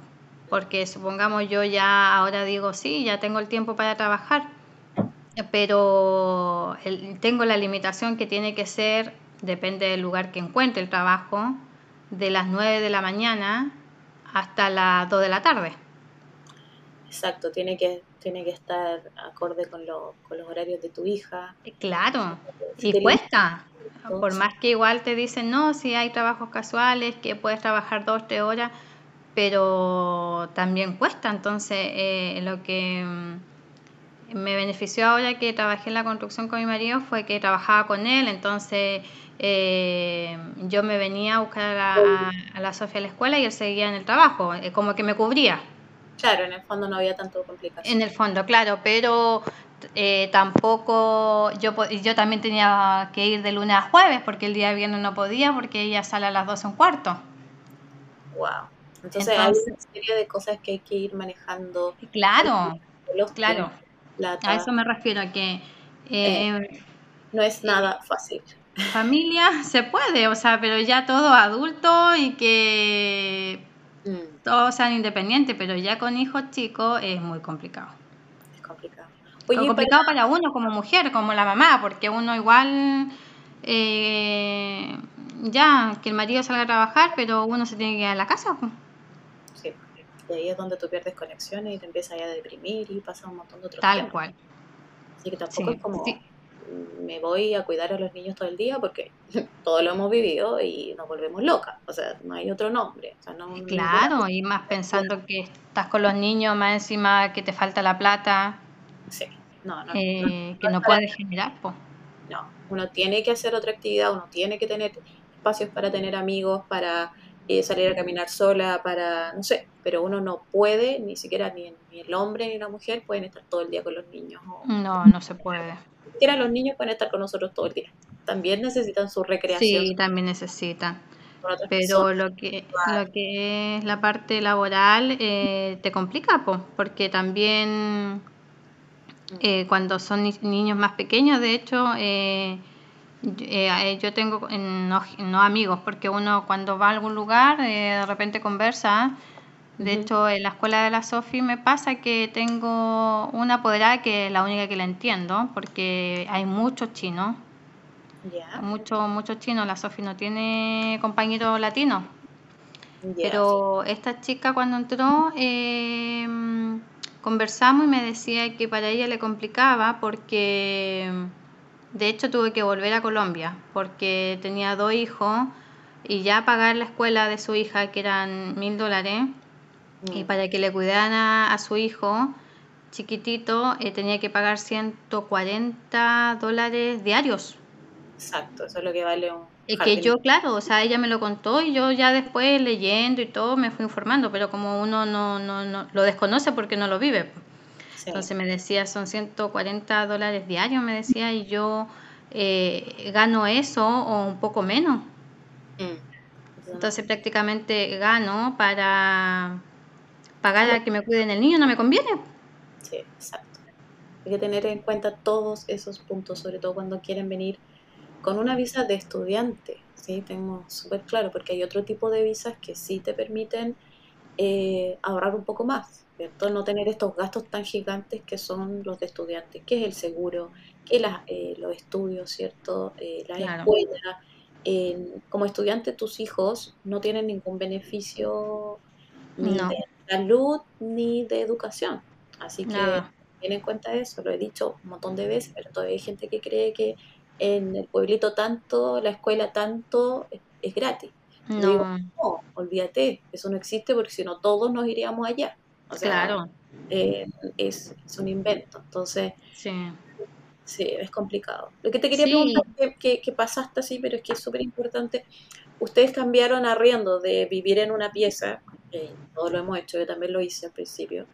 porque supongamos yo ya ahora digo, sí, ya tengo el tiempo para trabajar, pero tengo la limitación que tiene que ser, depende del lugar que encuentre el trabajo, de las 9 de la mañana hasta las 2 de la tarde. Exacto, tiene que, tiene que estar acorde con, con los horarios de tu hija. Eh, claro, y cuesta. Por más que igual te dicen, no, si hay trabajos casuales, que puedes trabajar dos, tres horas, pero también cuesta. Entonces, eh, lo que mm, me benefició ahora que trabajé en la construcción con mi marido fue que trabajaba con él, entonces eh, yo me venía a buscar a, a, la Sofía a la escuela y él seguía en el trabajo, como que me cubría. Claro, en el fondo no había tanto complicación. En el fondo, claro, pero eh, tampoco, yo, yo también tenía que ir de lunes a jueves porque el día de viernes no podía porque ella sale a las 12 un cuarto. Wow. Entonces, hay una serie de cosas que hay que ir manejando. Claro, claro. a eso me refiero, que... Eh, no es nada fácil. Familia se puede, o sea, pero ya todo adulto y que mm. todos sean independientes, pero ya con hijos chicos es muy complicado. Es complicado. complicado para... uno como mujer, como la mamá, porque uno igual eh, ya que el marido salga a trabajar, pero uno se tiene que quedar en la casa. Sí, y ahí es donde tú pierdes conexiones y te empiezas a deprimir y pasa un montón de otros Tal cual. Así que tampoco es como me voy a cuidar a los niños todo el día porque todo lo hemos vivido y nos volvemos locas. O sea, no hay otro nombre. claro, y más pensando que estás con los niños, más encima que te falta la plata. Sí, no, no. Eh, que no puedes generar, pues. No, uno tiene que hacer otra actividad, uno tiene que tener espacios para tener amigos, para eh, salir a caminar sola, para, no sé, pero uno no puede, ni siquiera ni, el hombre ni la mujer pueden estar todo el día con los niños. no, no se puede. Siquiera los niños pueden estar con nosotros todo el día. También necesitan su recreación. Sí, también necesitan. Pero lo que, lo que es la parte laboral eh, te complica, porque también eh, cuando son niños más pequeños, de hecho, eh, eh, yo tengo no, no, amigos, porque uno cuando va a algún lugar de repente conversa. De hecho, en la escuela de la Sofi me pasa que tengo una apoderada que es la única que la entiendo, porque hay muchos chinos. Muchos mucho chinos. La Sofi no tiene compañeros latinos. Pero esta chica cuando entró, eh, conversamos y me decía que para ella le complicaba porque de hecho tuve que volver a Colombia porque tenía dos hijos y ya pagar la escuela de su hija que eran mil dólares y mm. para que le cuidaran a, su hijo chiquitito eh, tenía que pagar 140 dólares diarios. Exacto, eso es lo que vale un es que yo, claro, o sea, ella me lo contó y yo ya después leyendo y todo me fui informando, pero como uno no, no, no lo desconoce porque no lo vive. Entonces me decía, son 140 dólares diarios, me decía, y yo eh, gano eso o un poco menos. Mm. Entonces prácticamente gano para pagar a que me cuiden el niño, no me conviene. Sí, exacto. Hay que tener en cuenta todos esos puntos, sobre todo cuando quieren venir con una visa de estudiante, ¿sí? Tengo súper claro, porque hay otro tipo de visas que sí te permiten eh, ahorrar un poco más, ¿cierto? No tener estos gastos tan gigantes que son los de estudiantes, que es el seguro, que las, eh, los estudios, ¿cierto? Eh, la escuela. como estudiante, tus hijos no tienen ningún beneficio ni de salud ni de educación. Así que ten en cuenta eso, lo he dicho un montón de veces, pero todavía hay gente que cree que en el pueblito tanto, la escuela tanto, es, gratis. No. no, olvídate, eso no existe porque si no todos nos iríamos allá. O sea, claro. Eh, es, un invento. Entonces, sí. sí. es complicado. Lo que te quería preguntar, que, que, pasaste así, pero es que es súper importante. Ustedes cambiaron arriendo de vivir en una pieza, eh, todos lo hemos hecho, yo también lo hice al principio,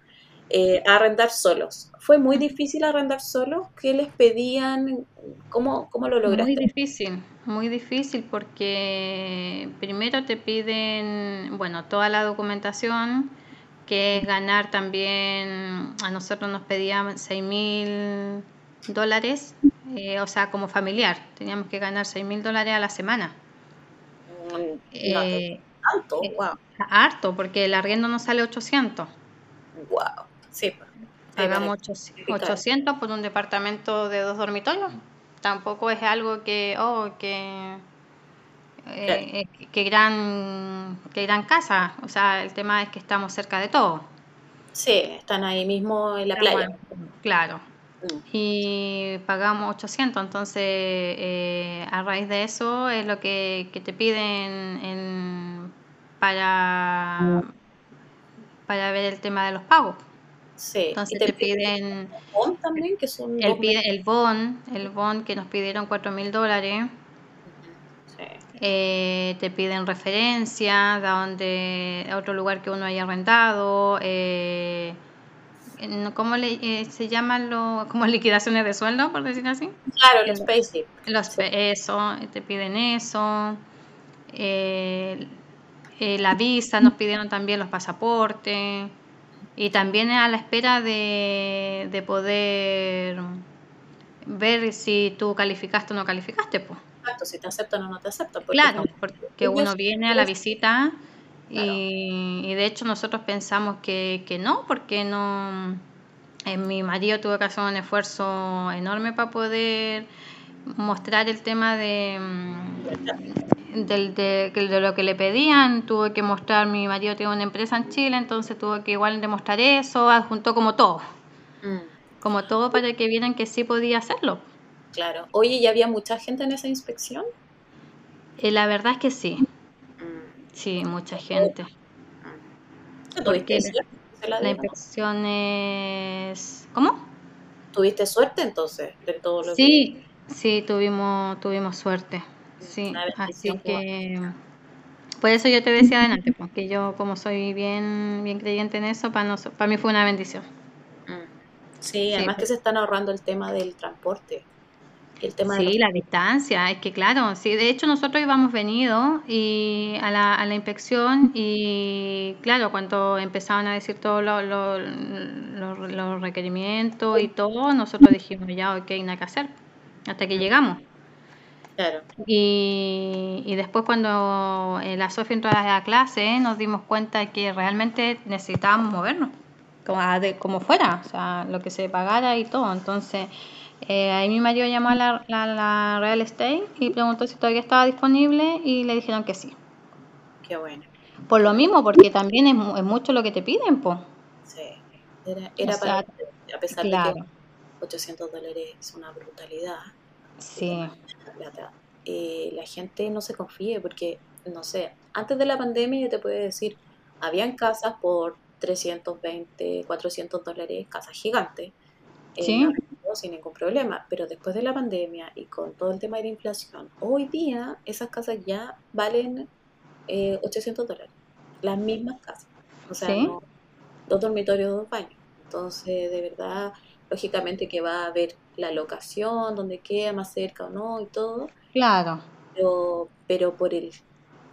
eh, arrendar solos. ¿Fue muy difícil arrendar solos? ¿Qué les pedían? ¿Cómo, cómo lo lograste? Muy difícil, muy difícil porque primero te piden, bueno, toda la documentación, que es ganar también, a nosotros nos pedían 6 mil dólares, eh, o sea, como familiar, teníamos que ganar 6 mil dólares a la semana. Mm, eh, ¿Harto? Wow. Harto, porque el arriendo nos sale 800. Wow. Sí. Pagamos 800 por un departamento de dos dormitorios. Tampoco es algo que, oh, que, eh, que gran, que gran casa. O sea, el tema es que estamos cerca de todo. Sí, están ahí mismo en la playa. claro. Mm. Y pagamos 800, entonces eh, a raíz de eso es lo que, te piden para, para ver el tema de los pagos. Entonces te, piden el bon también, que son el, el bon, el bon que nos pidieron cuatro mil dólares. Eh, te piden referencia a donde a otro lugar que uno haya rentado. Eh, ¿Cómo le, eh, se llaman lo, como liquidaciones de sueldo, por decir así? Claro, los basic. Los, Eso, te piden eso. Eh, la visa, nos pidieron también los pasaportes. Y también a la espera de, poder ver si tú calificaste o no calificaste, pues. Exacto, si te aceptan o no te aceptan. claro, porque uno viene a la visita y, de hecho nosotros pensamos que, que no, porque no... Eh, mi marido tuvo que hacer un esfuerzo enorme para poder mostrar el tema de, mm, de, lo que le pedían, tuve que mostrar, mi marido tiene una empresa en Chile, entonces tuve que igual demostrar eso, adjuntó como todo, mm. como todo para que vieran que sí podía hacerlo. Claro. Oye, ¿y había mucha gente en esa inspección? Eh, la verdad es que sí. Mm. Sí, mucha gente. Porque la, la inspección es... ¿Cómo? ¿Tuviste suerte entonces de todo lo sí, Sí, tuvimos, tuvimos suerte. Sí, así que por eso yo te decía adelante, porque yo como soy bien, bien creyente en eso, para, para mí fue una bendición. Mm. Sí, además que se están ahorrando el tema del transporte. El tema sí, la distancia, es que claro, sí, de hecho nosotros íbamos venido y a la, a la inspección y claro, cuando empezaban a decir todos los lo, requerimientos y todo, nosotros dijimos ya, ok, nada que hacer hasta que llegamos. Claro. Y, y después cuando eh, la Sofía entró a la clase nos dimos cuenta que realmente necesitábamos movernos, como, de, como fuera, o sea, lo que se pagara y todo. Entonces, eh, ahí mi marido llamó a la, la, Real Estate y preguntó si todavía estaba disponible y le dijeron que sí. Qué bueno. Por lo mismo, porque también es, es mucho lo que te piden, pues. Sí, era, era para, a pesar de que 800 dólares es una brutalidad. Sí. Eh, la gente no se confíe porque, no sé, antes de la pandemia yo te puedo decir, habían casas por 320, 400 dólares, casas gigantes. Eh, ¿Sí? sin ningún problema, pero después de la pandemia y con todo el tema de la inflación, hoy día esas casas ya valen 800 eh, dólares, las mismas casas, o sea, dos dormitorios, dos baños. Entonces, de verdad, lógicamente que va a haber la locación, donde queda más cerca o no y todo. Claro. Pero, pero por el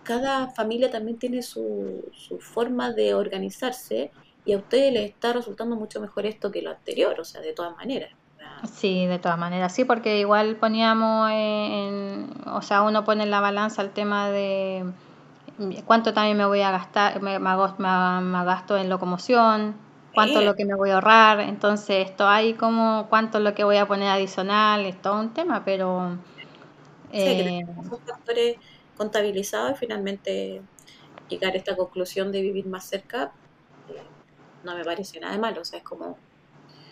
cada familia también tiene su, su forma de organizarse y a ustedes les está resultando mucho mejor esto que lo anterior, o sea, de todas maneras. Sí, de todas maneras, sí, porque igual poníamos en, o sea, uno pone en la balanza el tema de cuánto también me voy a gastar, me, me, me gasto en locomoción, cuánto es lo que me voy a ahorrar, entonces esto hay como cuánto es lo que voy a poner adicional, es todo un tema, pero... Eh, son factores contabilizados y finalmente llegar a esta conclusión de vivir más cerca eh, no me parece nada de malo, o sea, es como...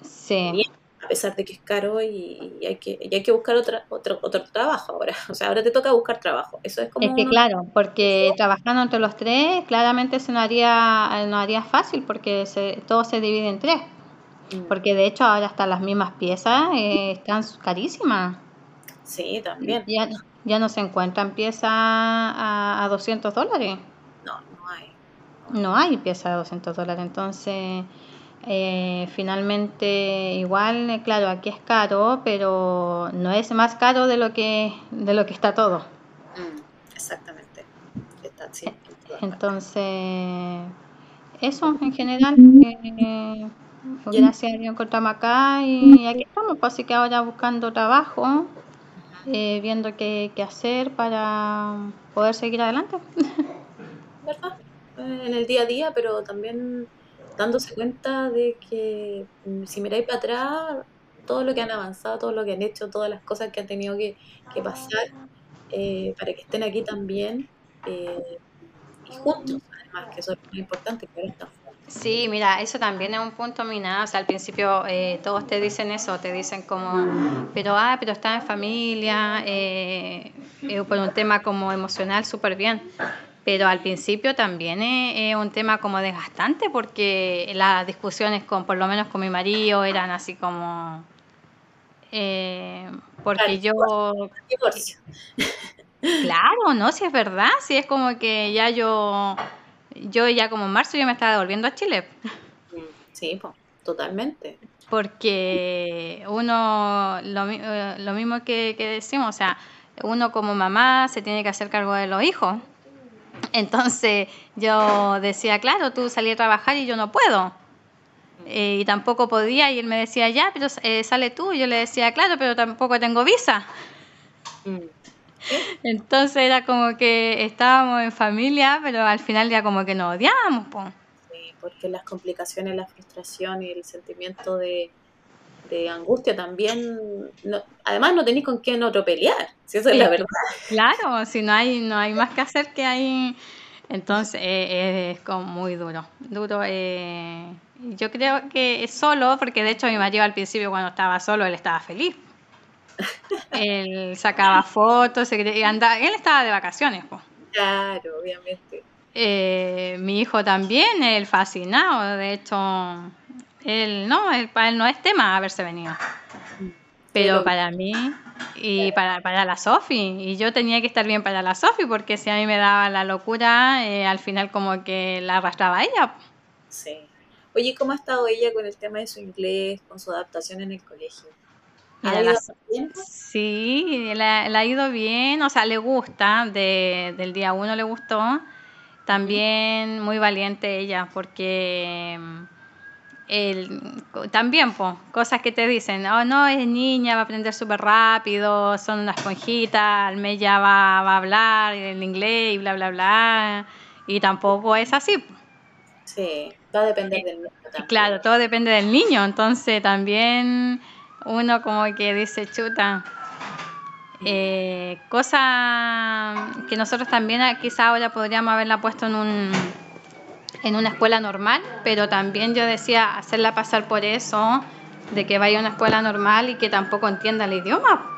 Sí a pesar de que es caro y, hay, que, hay que buscar otra, otro, otro trabajo ahora. O sea, ahora te toca buscar trabajo. Eso es como... Es que claro, porque trabajando entre los tres, claramente se nos haría, no haría fácil porque se, todo se divide en tres. Mm. Porque de hecho ahora hasta las mismas piezas eh, están carísimas. Sí, también. Ya, ya no se encuentran piezas a, a 200 dólares. No, no hay. No hay piezas a 200 dólares. Entonces eh, finalmente, igual, eh, claro, aquí es caro, pero no es más caro de lo que, de lo que está todo. Mm, exactamente. Entonces, eso en general. Eh, gracias a Dios encontramos acá y aquí estamos, pues, así que ahora buscando trabajo, viendo qué, qué hacer para poder seguir adelante. ¿Verdad? En el día a día, pero también dándose cuenta de que mm, si miráis para atrás, todo lo que han avanzado, todo lo que han hecho, todas las cosas que han tenido que, pasar eh, para que estén aquí también eh, y juntos, además, que eso es muy importante, que ahora están Sí, mira, eso también es un punto minado. O sea, al principio eh, todos te dicen eso, te dicen como, pero ah, pero está en familia, por un tema como emocional, súper bien. Pero al principio también es, un tema como desgastante porque las discusiones con, por lo menos con mi marido, eran así como... Eh, porque yo... Claro, no, si es verdad, si es como que ya yo, yo ya como en marzo yo me estaba devolviendo a Chile. Sí, pues, totalmente. Porque uno, lo, eh, lo mismo que, que decimos, o sea, uno como mamá se tiene que hacer cargo de los hijos. Entonces yo decía, claro, tú salí a trabajar y yo no puedo. Eh, y tampoco podía, y él me decía, ya, pero eh, sale tú. Y yo le decía, claro, pero tampoco tengo visa. Mm. Entonces era como que estábamos en familia, pero al final ya como que nos odiábamos. Sí, porque las complicaciones, la frustración y el sentimiento de, angustia también, además no tenéis con quién otro pelear, si eso es la verdad. Claro, si no hay, no hay más que hacer que hay... Entonces eh, es como muy duro, duro. Eh, yo creo que es solo, porque de hecho mi marido al principio cuando estaba solo, él estaba feliz. él sacaba fotos, y andaba, él estaba de vacaciones. Claro, obviamente. Eh, mi hijo también, él fascinado, de hecho, él no, para él no es tema haberse venido. Pero para mí y para, para la Sofi, y yo tenía que estar bien para la Sofi, porque si a mí me daba la locura, eh, al final como que la arrastraba ella. Sí. Oye, ¿cómo ha estado ella con el tema de su inglés, con su adaptación en el colegio? Sí, le, ha ido bien, o sea, le gusta, de, del día uno le gustó. También muy valiente ella, porque el, también, pues, cosas que te dicen, oh no, es niña, va a aprender súper rápido, son una esponjita, al mes ya va, a hablar el inglés y bla, bla, bla. Y tampoco es así. Sí, va a depender del niño. Claro, todo depende del niño, entonces también uno como que dice, chuta, eh, cosa que nosotros también quizá ahora podríamos haberla puesto en un en una escuela normal, pero también yo decía hacerla pasar por eso, de que vaya a una escuela normal y que tampoco entienda el idioma.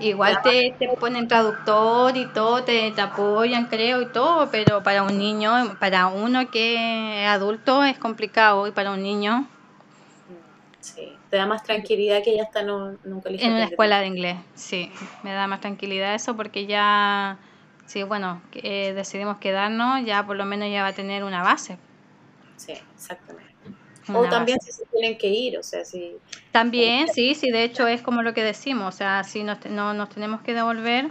Igual te, te, ponen traductor y todo, te, te, apoyan, creo, y todo, pero para un niño, para uno que es adulto es complicado y para un niño Sí, te da más tranquilidad que ya está en un, En una escuela de inglés, sí, me da más tranquilidad eso porque ya, sí, bueno, eh, decidimos quedarnos, ya por lo menos ya va a tener una base. Sí, exactamente. o también si se tienen que ir, o sea, si... También, sí, sí, de hecho es como lo que decimos, o sea, si nos, no, nos tenemos que devolver,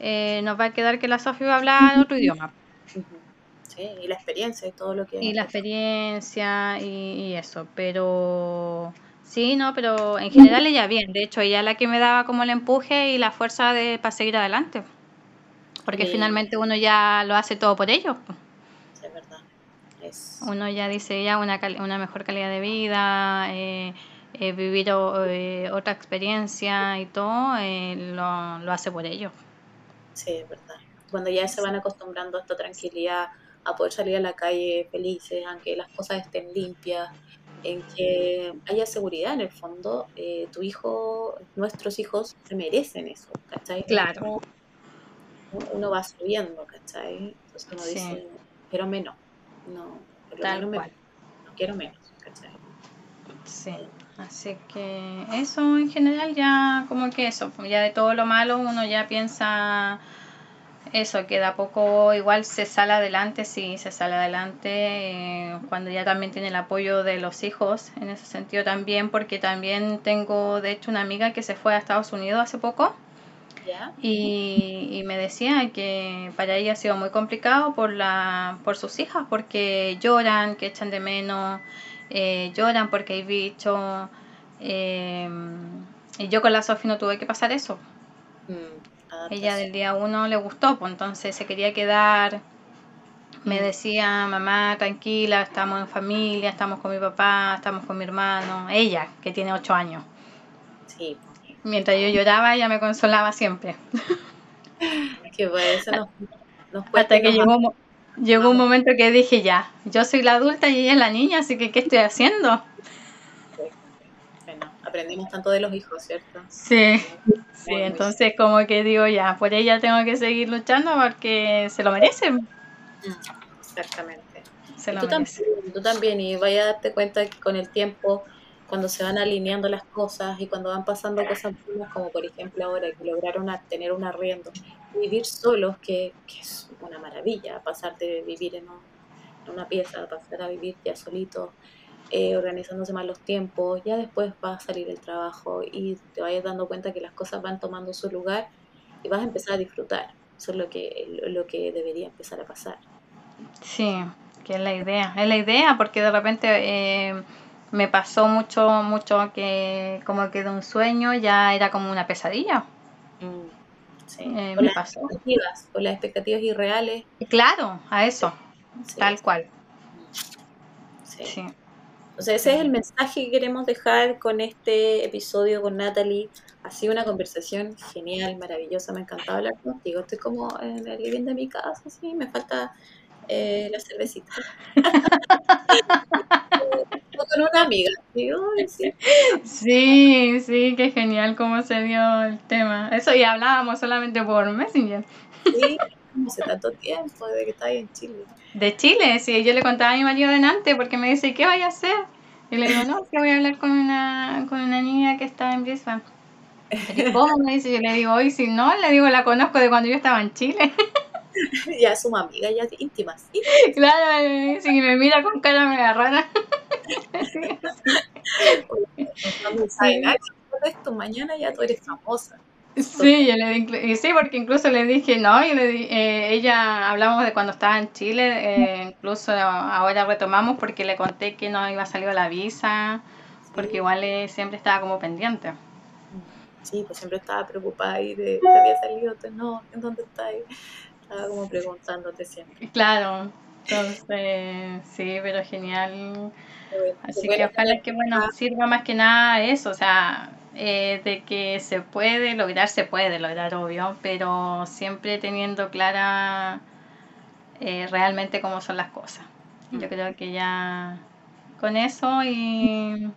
eh, nos va a quedar que la Sofía va a hablar otro idioma. Sí, y la experiencia y todo lo que... Y la experiencia y, y eso, pero Sí, no, pero en general ella bien. De hecho, ella es la que me daba como el empuje y la fuerza de, para seguir adelante. Porque finalmente uno ya lo hace todo por ellos. es verdad. Uno ya dice ya una, una mejor calidad de vida, eh, eh, vivir eh, otra experiencia y todo, lo, lo hace por ellos. Sí, es verdad. Cuando ya se van acostumbrando a esta tranquilidad, a poder salir a la calle felices, aunque las cosas estén limpias, en que haya seguridad en el fondo, eh, tu hijo, nuestros hijos se merecen eso, ¿cachai? Claro. Uno, va subiendo, ¿cachai? Entonces uno dice, pero menos, no, menos no quiero menos, ¿cachai? Sí, así que eso en general ya como que eso, ya de todo lo malo uno ya piensa eso, que de a poco igual se sale adelante, sí, se sale adelante eh, cuando ya también tiene el apoyo de los hijos, en ese sentido también, porque también tengo de hecho una amiga que se fue a Estados Unidos hace poco. Y, me decía que para ella ha sido muy complicado por, la, por sus hijas, porque lloran, que echan de menos, eh, lloran porque hay bicho. Eh, y yo con la Sofi no tuve que pasar eso. Mm. Ella del día uno le gustó, pues entonces se quería quedar. Me mm. decía, mamá, tranquila, estamos en familia, estamos con mi papá, estamos con mi hermano. Ella, que tiene ocho años. Sí. Mientras yo lloraba, ella me consolaba siempre. Que pues eso nos, Hasta que llegó, llegó un momento que dije, ya, yo soy la adulta y ella es la niña, así que ¿qué estoy haciendo? Bueno, aprendimos tanto de los hijos, ¿cierto? Sí. Sí, entonces como que digo ya, por ella tengo que seguir luchando porque se lo merecen. Mm, exactamente. tú, También, tú también, y vaya a darte cuenta que con el tiempo, cuando se van alineando las cosas y cuando van pasando cosas como por ejemplo ahora que lograron tener un arriendo, vivir solos, que, es una maravilla, pasar de vivir en, en una pieza pasar a vivir ya solito eh, organizándose más los tiempos, ya después va a salir el trabajo y te vayas dando cuenta que las cosas van tomando su lugar y vas a empezar a disfrutar. Eso es lo que, lo que debería empezar a pasar. Sí, que es la idea. Es la idea porque de repente eh, me pasó mucho, mucho que como que de un sueño ya era como una pesadilla. Mm, Sí. Eh, las expectativas, con las expectativas irreales. Claro, a eso, tal cual. Sí. sí. O sea, ese es el mensaje que queremos dejar con este episodio con Natalie. Ha sido una conversación genial, maravillosa, me ha encantado hablar contigo. Estoy como en el living de mi casa, sí, me falta eh, la cervecita. con una amiga. sí. sí, sí, qué genial cómo se dio el tema. Eso y hablábamos solamente por Messenger. Sí, hace tanto tiempo de que estaba en Chile. De Chile, sí, yo le contaba a mi marido delante porque me dice, ¿qué vaya a hacer? Y le digo, no, que voy a hablar con una, con una niña que estaba en Brisbane. ¿Cómo me dice? Yo le digo, hoy si no, le digo, la conozco de cuando yo estaba en Chile. ya somos amigas, ya íntimas. Claro, si me mira con cara me rara. Esto, mañana ya tú eres famosa. Sí, yo le sí, porque incluso le dije, no, y le eh, ella hablamos de cuando estaba en Chile, eh, incluso ahora retomamos porque le conté que no iba a salir la visa, porque igual eh, siempre estaba como pendiente. Sí, pues siempre estaba preocupada y de, te había salido, no, ¿en dónde estás? Estaba como preguntándote siempre. Claro, entonces, sí, pero genial. Así que ojalá que, bueno, ah. sirva más que nada eso, o sea, eh, de que se puede lograr, se puede lograr, obvio, pero siempre teniendo clara eh, realmente cómo son las cosas. Yo mm. creo que ya con eso y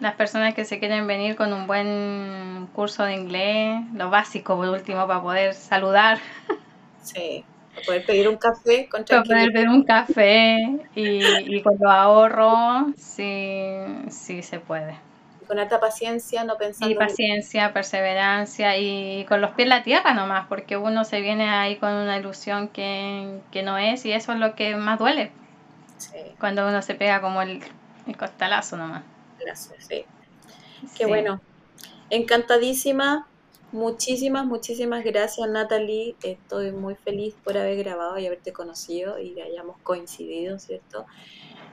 las personas que se quieren venir con un buen curso de inglés, lo básico por último para poder saludar. Sí, para poder pedir un café con Para poder pedir un café y, y con los ahorros, sí, sí se puede con alta paciencia, no pensando. Y paciencia, perseverancia y con los pies en la tierra nomás, porque uno se viene ahí con una ilusión que, no es y eso es lo que más duele. Cuando uno se pega como el, costalazo nomás. Gracias, sí. Qué bueno. Encantadísima. Muchísimas, muchísimas gracias Natalie. Estoy muy feliz por haber grabado y haberte conocido y que hayamos coincidido, ¿cierto?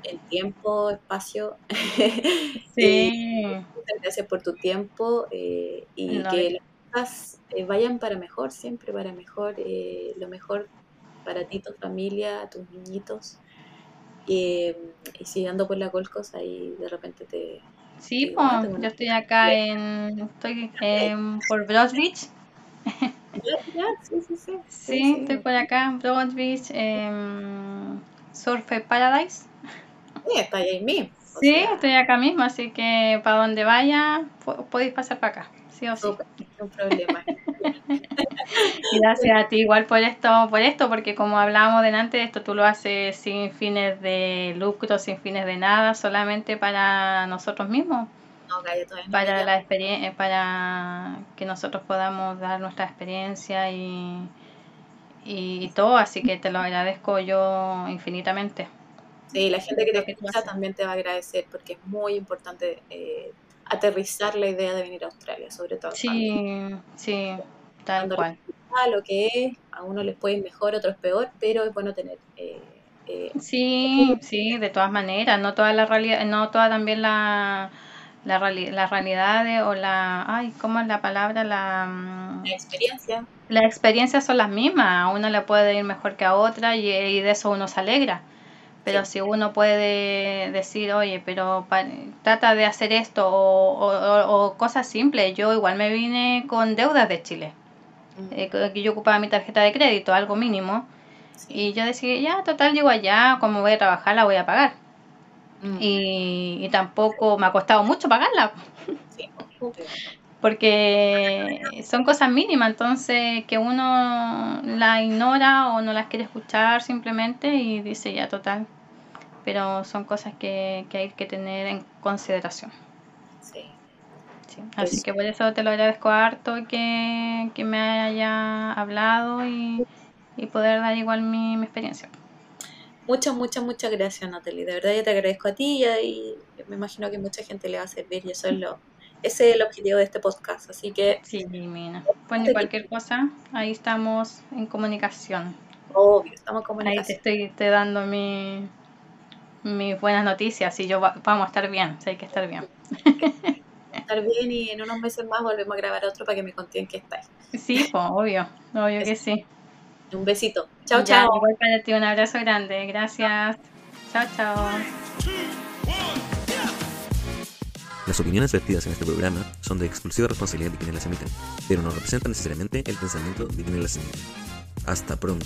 el tiempo, espacio. Sí. muchas gracias por tu tiempo eh, y que las cosas eh, vayan para mejor, siempre para mejor, eh, lo mejor para ti, tu familia, tus niñitos. y siguiendo por la Golcos, ahí de repente te... Sí, pues, yo estoy acá en... Estoy por Broad Beach. sí, sí, sí, sí, estoy por acá, Broad Beach, Surf Paradise. Sí, está ahí mismo. Sí, estoy acá mismo, así que para donde vaya podéis pasar para acá, sí o sí. No problema. Gracias a ti igual por esto, por esto, porque como hablábamos delante, esto tú lo haces sin fines de lucro, sin fines de nada, solamente para nosotros mismos. para la experiencia, para que nosotros podamos dar nuestra experiencia y, y todo, así que te lo agradezco yo infinitamente. Sí, la gente que te escucha también te va a agradecer porque es muy importante eh, aterrizar la idea de venir a Australia, sobre todo. Sí, sí, tal cual. Lo que es, a uno les puede ir mejor, a otros peor, pero es bueno tener... Eh, eh, sí, sí, de todas maneras, no toda la realidad, no toda también la, la, la realidad o la, ay, ¿cómo es la palabra? La, mm, la experiencia. Las experiencias son las mismas, a uno le puede ir mejor que a otra y, y de eso uno se alegra. Pero si uno puede decir, oye, pero trata de hacer esto o, cosas simples, yo igual me vine con deudas de Chile, eh, que yo ocupaba mi tarjeta de crédito, algo mínimo, y yo decía, ya, total, llego allá, como voy a trabajar, la voy a pagar. Mm. Y, tampoco me ha costado mucho pagarla. porque son cosas mínimas, entonces que uno la ignora o no las quiere escuchar simplemente y dice ya total. Pero son cosas que, hay que tener en consideración. Sí. Así pues que por eso te lo agradezco harto que, me haya hablado y, poder dar igual mi, experiencia. Muchas, muchas, muchas gracias Natalie. De verdad yo te agradezco a ti y, me imagino que mucha gente le va a servir y eso es lo, ese es el objetivo de este podcast, así que... Sí, Mina. Bueno, cualquier cosa, ahí estamos en comunicación. Obvio, estamos en comunicación. Ahí te estoy te dando mi, mis buenas noticias y yo vamos a estar bien, hay que estar bien. estar bien y en unos meses más volvemos a grabar otro para que me conten qué estáis. Sí, pues, obvio, obvio que sí. Un besito. Chao, chao. Igual para ti, un abrazo grande. Gracias. Chao, chao. Las opiniones vertidas en este programa son de exclusiva responsabilidad de quienes las emiten, pero no representan necesariamente el pensamiento de quienes las emiten. Hasta pronto.